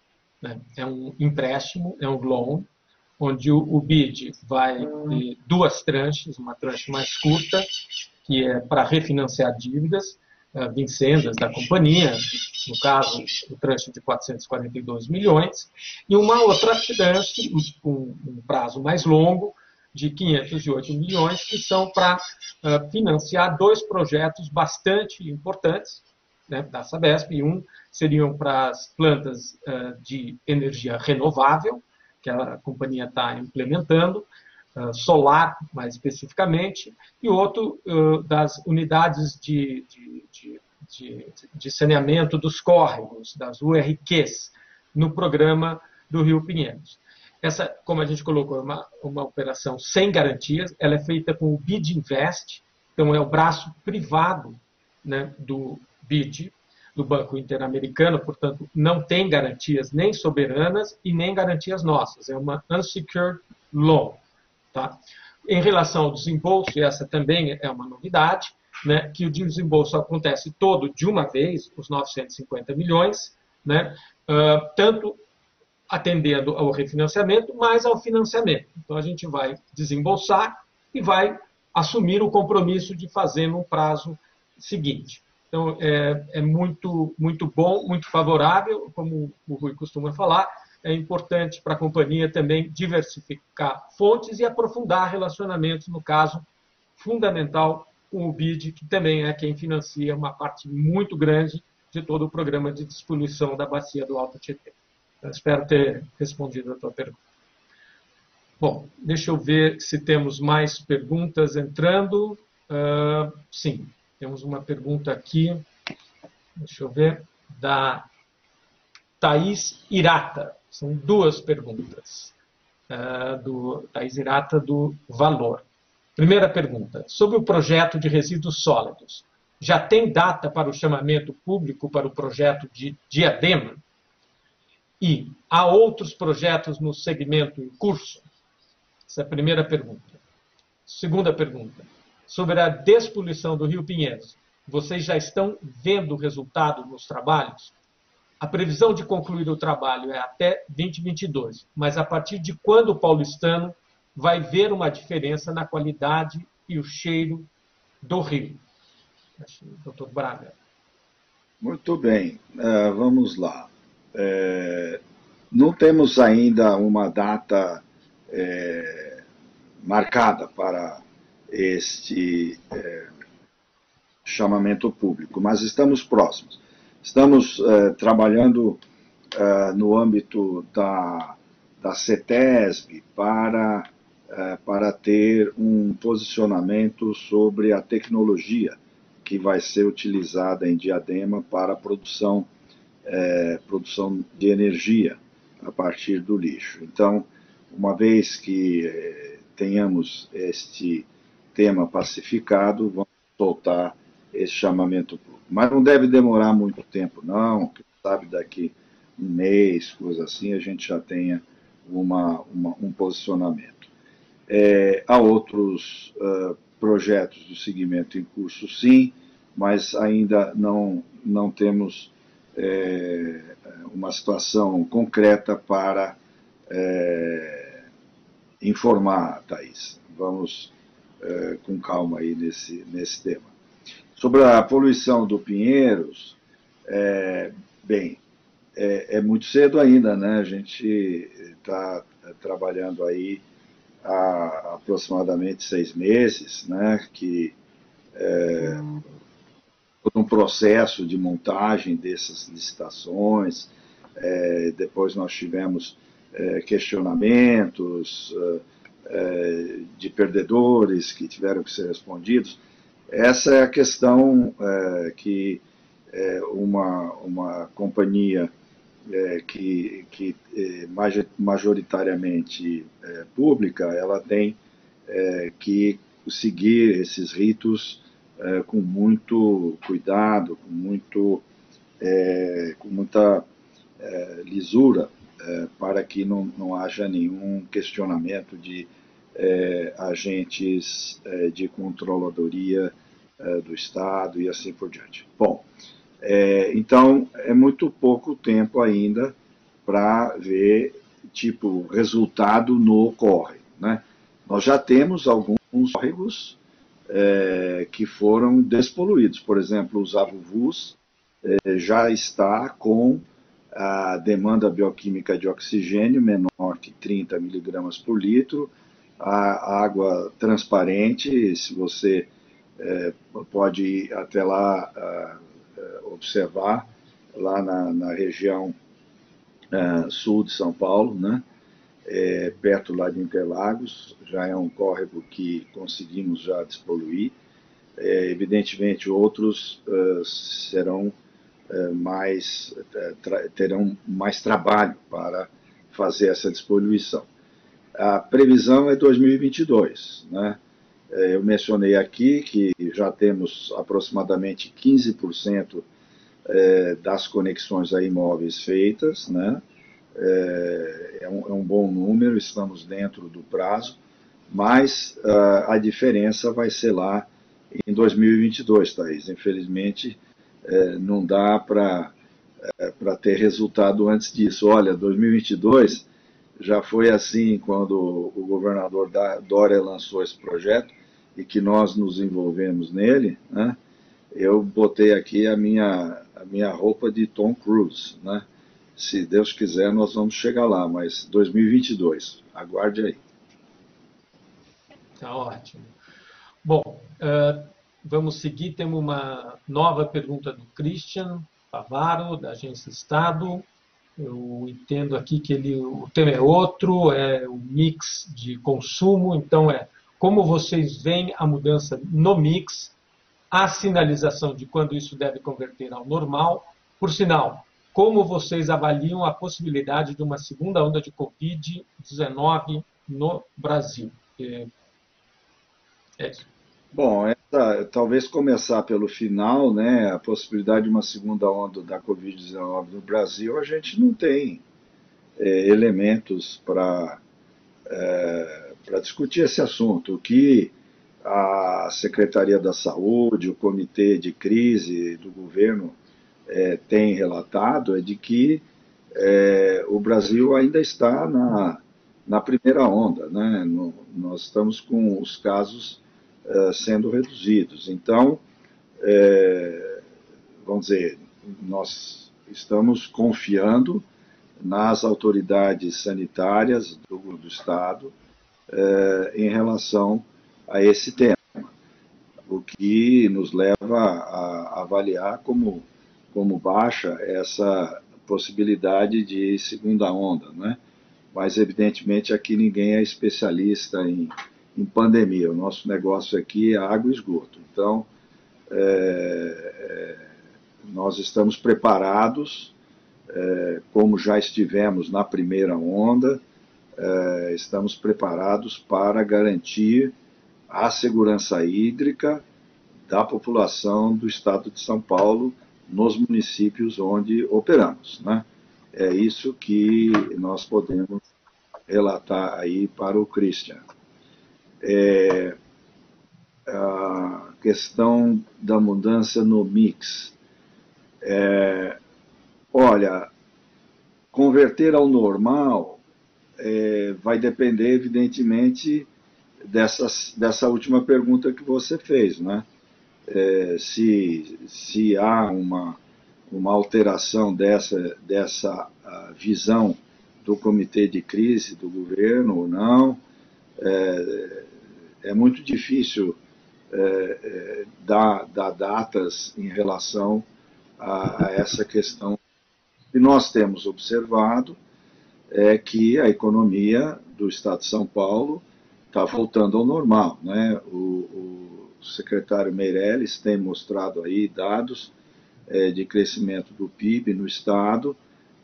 Né? É um empréstimo, é um loan, onde o, BID vai ter duas tranches, uma tranche mais curta, que é para refinanciar dívidas uh, vincendas da companhia, no caso, o tranche de 442 milhões, e uma outra tranche, com um prazo mais longo, de 508 milhões, que são para uh, financiar dois projetos bastante importantes né, da Sabesp. Um seriam para as plantas uh, de energia renovável, que a companhia está implementando, uh, solar mais especificamente, e outro das unidades de, de, de, de, de saneamento dos córregos, das URQs, no programa do Rio Pinheiros. Essa, como a gente colocou, é uma, uma operação sem garantias, ela é feita com o BID Invest, então é o braço privado né, do BID, do Banco Interamericano, portanto, não tem garantias nem soberanas e nem garantias nossas, é uma unsecured loan. Tá? Em relação ao desembolso, e essa também é uma novidade, né, que o desembolso acontece todo de uma vez, os 950 milhões, né, uh, tanto atendendo ao refinanciamento, mas ao financiamento. Então a gente vai desembolsar e vai assumir o compromisso de fazer no prazo seguinte. Então é, é muito, muito bom, muito favorável, como o Rui costuma falar. É importante para a companhia também diversificar fontes e aprofundar relacionamentos, no caso, fundamental com o BID, que também é quem financia uma parte muito grande de todo o programa de dispoluição da bacia do Alto Tietê. Espero ter respondido a tua pergunta. Bom, deixa eu ver se temos mais perguntas entrando. Uh, sim, temos uma pergunta aqui. Deixa eu ver. Da Thaís Irata. São duas perguntas. Uh, do Irata do Valor. Primeira pergunta. Sobre o projeto de resíduos sólidos, já tem data para o chamamento público para o projeto de Diadema? E há outros projetos no segmento em curso? Essa é a primeira pergunta. Segunda pergunta. Sobre a despoluição do Rio Pinheiros, vocês já estão vendo o resultado nos trabalhos? A previsão de concluir o trabalho é até 2022, mas a partir de quando o paulistano vai ver uma diferença na qualidade e o cheiro do rio? Doutor Braga. Muito bem, uh, vamos lá. É, não temos ainda uma data é, marcada para este é, chamamento público, mas estamos próximos. Estamos é, trabalhando é, no âmbito da, da CETESB para, é, para ter um posicionamento sobre a tecnologia que vai ser utilizada em Diadema para a produção, é, produção de energia a partir do lixo. Então, uma vez que eh, tenhamos este tema pacificado, vamos soltar esse chamamento público. Mas não deve demorar muito tempo, não. Sabe, daqui um mês, coisa assim, a gente já tenha uma, uma um posicionamento. É, há outros uh, projetos do segmento em curso, sim, mas ainda não, não temos é, uma situação concreta para é, informar, Thaís. Vamos é, com calma aí nesse, nesse tema. Sobre a poluição do Pinheiros, é, bem, é, é, muito cedo ainda, né? A gente está trabalhando aí há aproximadamente seis meses, né? Que é, um processo de montagem dessas licitações. É, depois nós tivemos é, questionamentos é, é, de perdedores que tiveram que ser respondidos. Essa é a questão é, que é, uma, uma companhia que, que majoritariamente pública, ela tem que seguir esses ritos é, com muito cuidado, com, muito, é, com muita é, lisura, é, para que não, não haja nenhum questionamento de é, agentes é, de controladoria do Estado e assim por diante. Bom, então é muito pouco tempo ainda para ver tipo resultado no córrego. Né? Nós já temos alguns córregos é, que foram despoluídos. Por exemplo, os avuvus é, já está com a demanda bioquímica de oxigênio menor que 30 miligramas por litro, a água transparente, se você é, pode ir até lá a, a observar, lá na, na região é, sul de São Paulo, né? É, perto lá de Interlagos, já é um córrego que conseguimos já despoluir. É, evidentemente, outros uh, serão uh, mais, uh, terão mais trabalho para fazer essa despoluição. A previsão é 2022. Né? eu mencionei aqui que já temos aproximadamente 15% das conexões a imóveis feitas, né? É, é, um, é um, bom número, estamos dentro do prazo, mas uh, a diferença vai ser lá em 2022, Thaís. Infelizmente, é, não dá para é, ter resultado antes disso. Olha, 2022 já foi assim quando o governador Dória lançou esse projeto e que nós nos envolvemos nele, né? eu botei aqui a minha, a minha roupa de Tom Cruise, né? Se Deus quiser, nós vamos chegar lá, mas 2022, aguarde aí. Tá ótimo. Bom, uh, vamos seguir. Temos uma nova pergunta do Christian Pavaro, da Agência Estado. Eu entendo aqui que ele, o tema é outro, é o mix de consumo, então é como vocês veem a mudança no mix, a sinalização de quando isso deve converter ao normal. Por sinal, como vocês avaliam a possibilidade de uma segunda onda de Covid-19 no Brasil? É, isso. Bom, essa, talvez começar pelo final, né, a possibilidade de uma segunda onda da Covid-19 no Brasil, a gente não tem é, elementos para é, discutir esse assunto. O que a Secretaria da Saúde, o Comitê de Crise do governo é, tem relatado é de que é, o Brasil ainda está na, na primeira onda, né? No, nós estamos com os casos é, sendo reduzidos. Então, é, vamos dizer, nós estamos confiando nas autoridades sanitárias do, do Estado é, em relação a esse tema, o que nos leva a, a avaliar como, como baixa essa possibilidade de segunda onda, né? Mas evidentemente aqui ninguém é especialista em em pandemia. O nosso negócio aqui é água e esgoto. Então, é, é, nós estamos preparados, é, como já estivemos na primeira onda, é, estamos preparados para garantir a segurança hídrica da população do estado de São Paulo nos municípios onde operamos. Né? É isso que nós podemos relatar aí para o Christian é, a questão da mudança no mix. É, olha, converter ao normal é, vai depender, evidentemente, dessas, dessa última pergunta que você fez, né? É, se, se há uma, uma alteração dessa, dessa visão do comitê de crise do governo ou não, é, é muito difícil é, é, dar, dar, datas em relação a, a, essa questão. O que nós temos observado é que a economia do Estado de São Paulo está voltando ao normal. Né? O, o, secretário Meirelles tem mostrado aí dados é, de crescimento do PIB no Estado.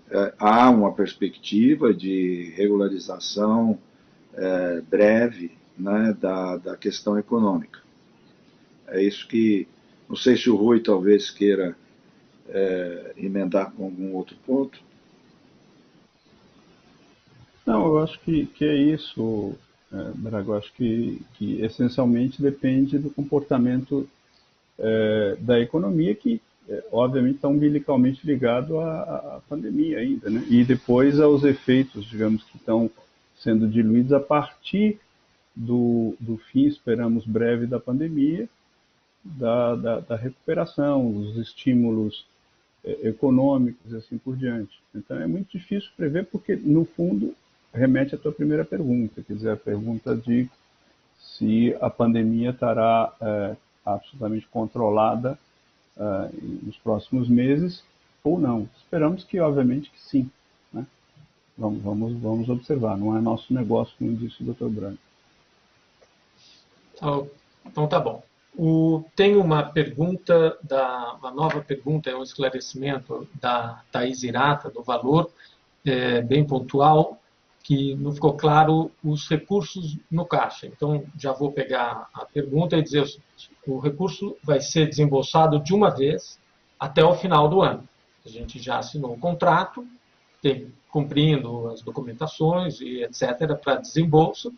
É, há uma perspectiva de regularização é, breve né, da, da questão econômica. É isso que. Não sei se o Rui talvez queira é, emendar com algum outro ponto. Não, eu acho que, que é isso, Braga. Eu acho que, que essencialmente depende do comportamento é, da economia, que é, obviamente está umbilicalmente ligado à, à, pandemia ainda, né? e depois aos efeitos, digamos, que estão sendo diluídos a partir do, do fim, esperamos breve, da pandemia, da, da, da recuperação, os estímulos é, econômicos e assim por diante. Então é muito difícil prever porque, no fundo, remete à tua primeira pergunta, quer dizer, a pergunta de se a pandemia estará é, absolutamente controlada é, nos próximos meses ou não. Esperamos que, obviamente, que sim. Vamos, vamos, vamos observar, não é nosso negócio, como disse o Dr. Branco. Oh, então tá bom. O, tem uma pergunta, da, uma nova pergunta, é um esclarecimento da Thais Irata, do Valor, é, bem pontual, que não ficou claro os recursos no caixa. Então, já vou pegar a pergunta e dizer o seguinte, o recurso vai ser desembolsado de uma vez até o final do ano. A gente já assinou o contrato, tem, cumprindo as documentações e etc. para desembolso,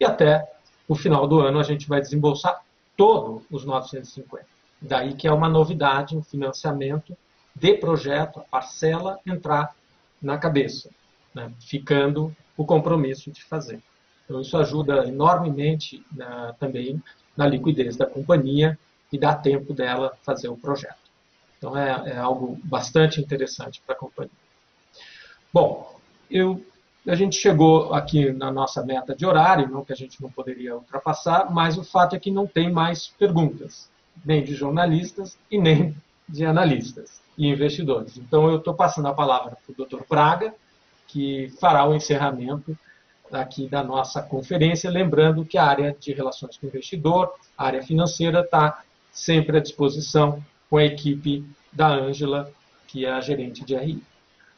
e até o final do ano a gente vai desembolsar todos os 950. Daí que é uma novidade, um financiamento de projeto, a parcela entrar na cabeça, né, ficando o compromisso de fazer. Então isso ajuda enormemente na, também na liquidez da companhia e dá tempo dela fazer o projeto. Então é, é algo bastante interessante para a companhia. Bom, eu a gente chegou aqui na nossa meta de horário, não que a gente não poderia ultrapassar, mas o fato é que não tem mais perguntas, nem de jornalistas e nem de analistas e investidores. Então, eu estou passando a palavra para o Dr. Praga, que fará o encerramento aqui da nossa conferência, lembrando que a área de relações com o investidor, a área financeira, está sempre à disposição com a equipe da Ângela, que é a gerente de RI.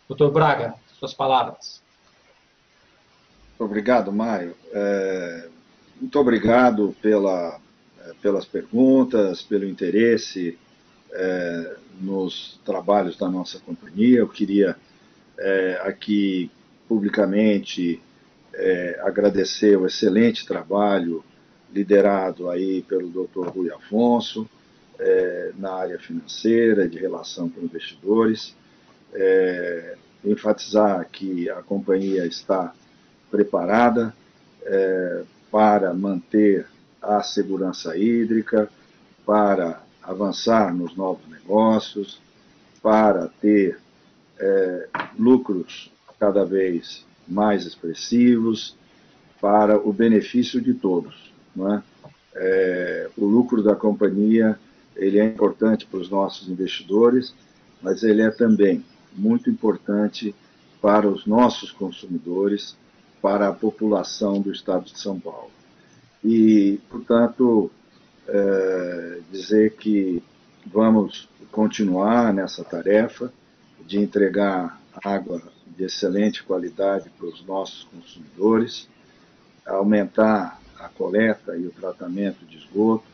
Doutor Braga, suas palavras. Obrigado, Mário. É, muito obrigado pela, é, pelas perguntas, pelo interesse é, nos trabalhos da nossa companhia. Eu queria é, aqui publicamente é, agradecer o excelente trabalho liderado aí pelo Dr. Rui Afonso é, na área financeira de relação com investidores, é, enfatizar que a companhia está preparada é, para manter a segurança hídrica, para avançar nos novos negócios, para ter é, lucros cada vez mais expressivos para o benefício de todos. Não é? É, o lucro da companhia ele é importante para os nossos investidores, mas ele é também muito importante para os nossos consumidores, para a população do estado de São Paulo. E, portanto, é, dizer que vamos continuar nessa tarefa de entregar água de excelente qualidade para os nossos consumidores, aumentar a coleta e o tratamento de esgoto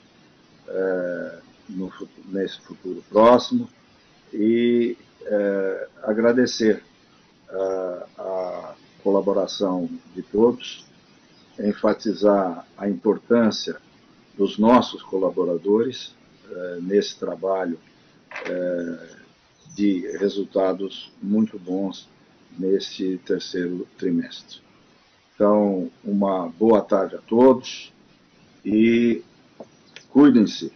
é, no, nesse futuro próximo e é, agradecer a, a colaboração de todos, enfatizar a importância dos nossos colaboradores nesse trabalho de resultados muito bons neste terceiro trimestre. Então, uma boa tarde a todos e cuidem-se,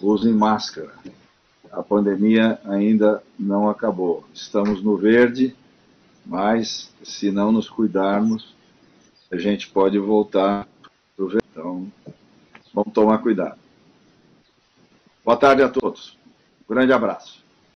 usem máscara. A pandemia ainda não acabou. Estamos no verde, mas se não nos cuidarmos, a gente pode voltar para o verde. Então, vamos tomar cuidado. Boa tarde a todos. Um grande abraço.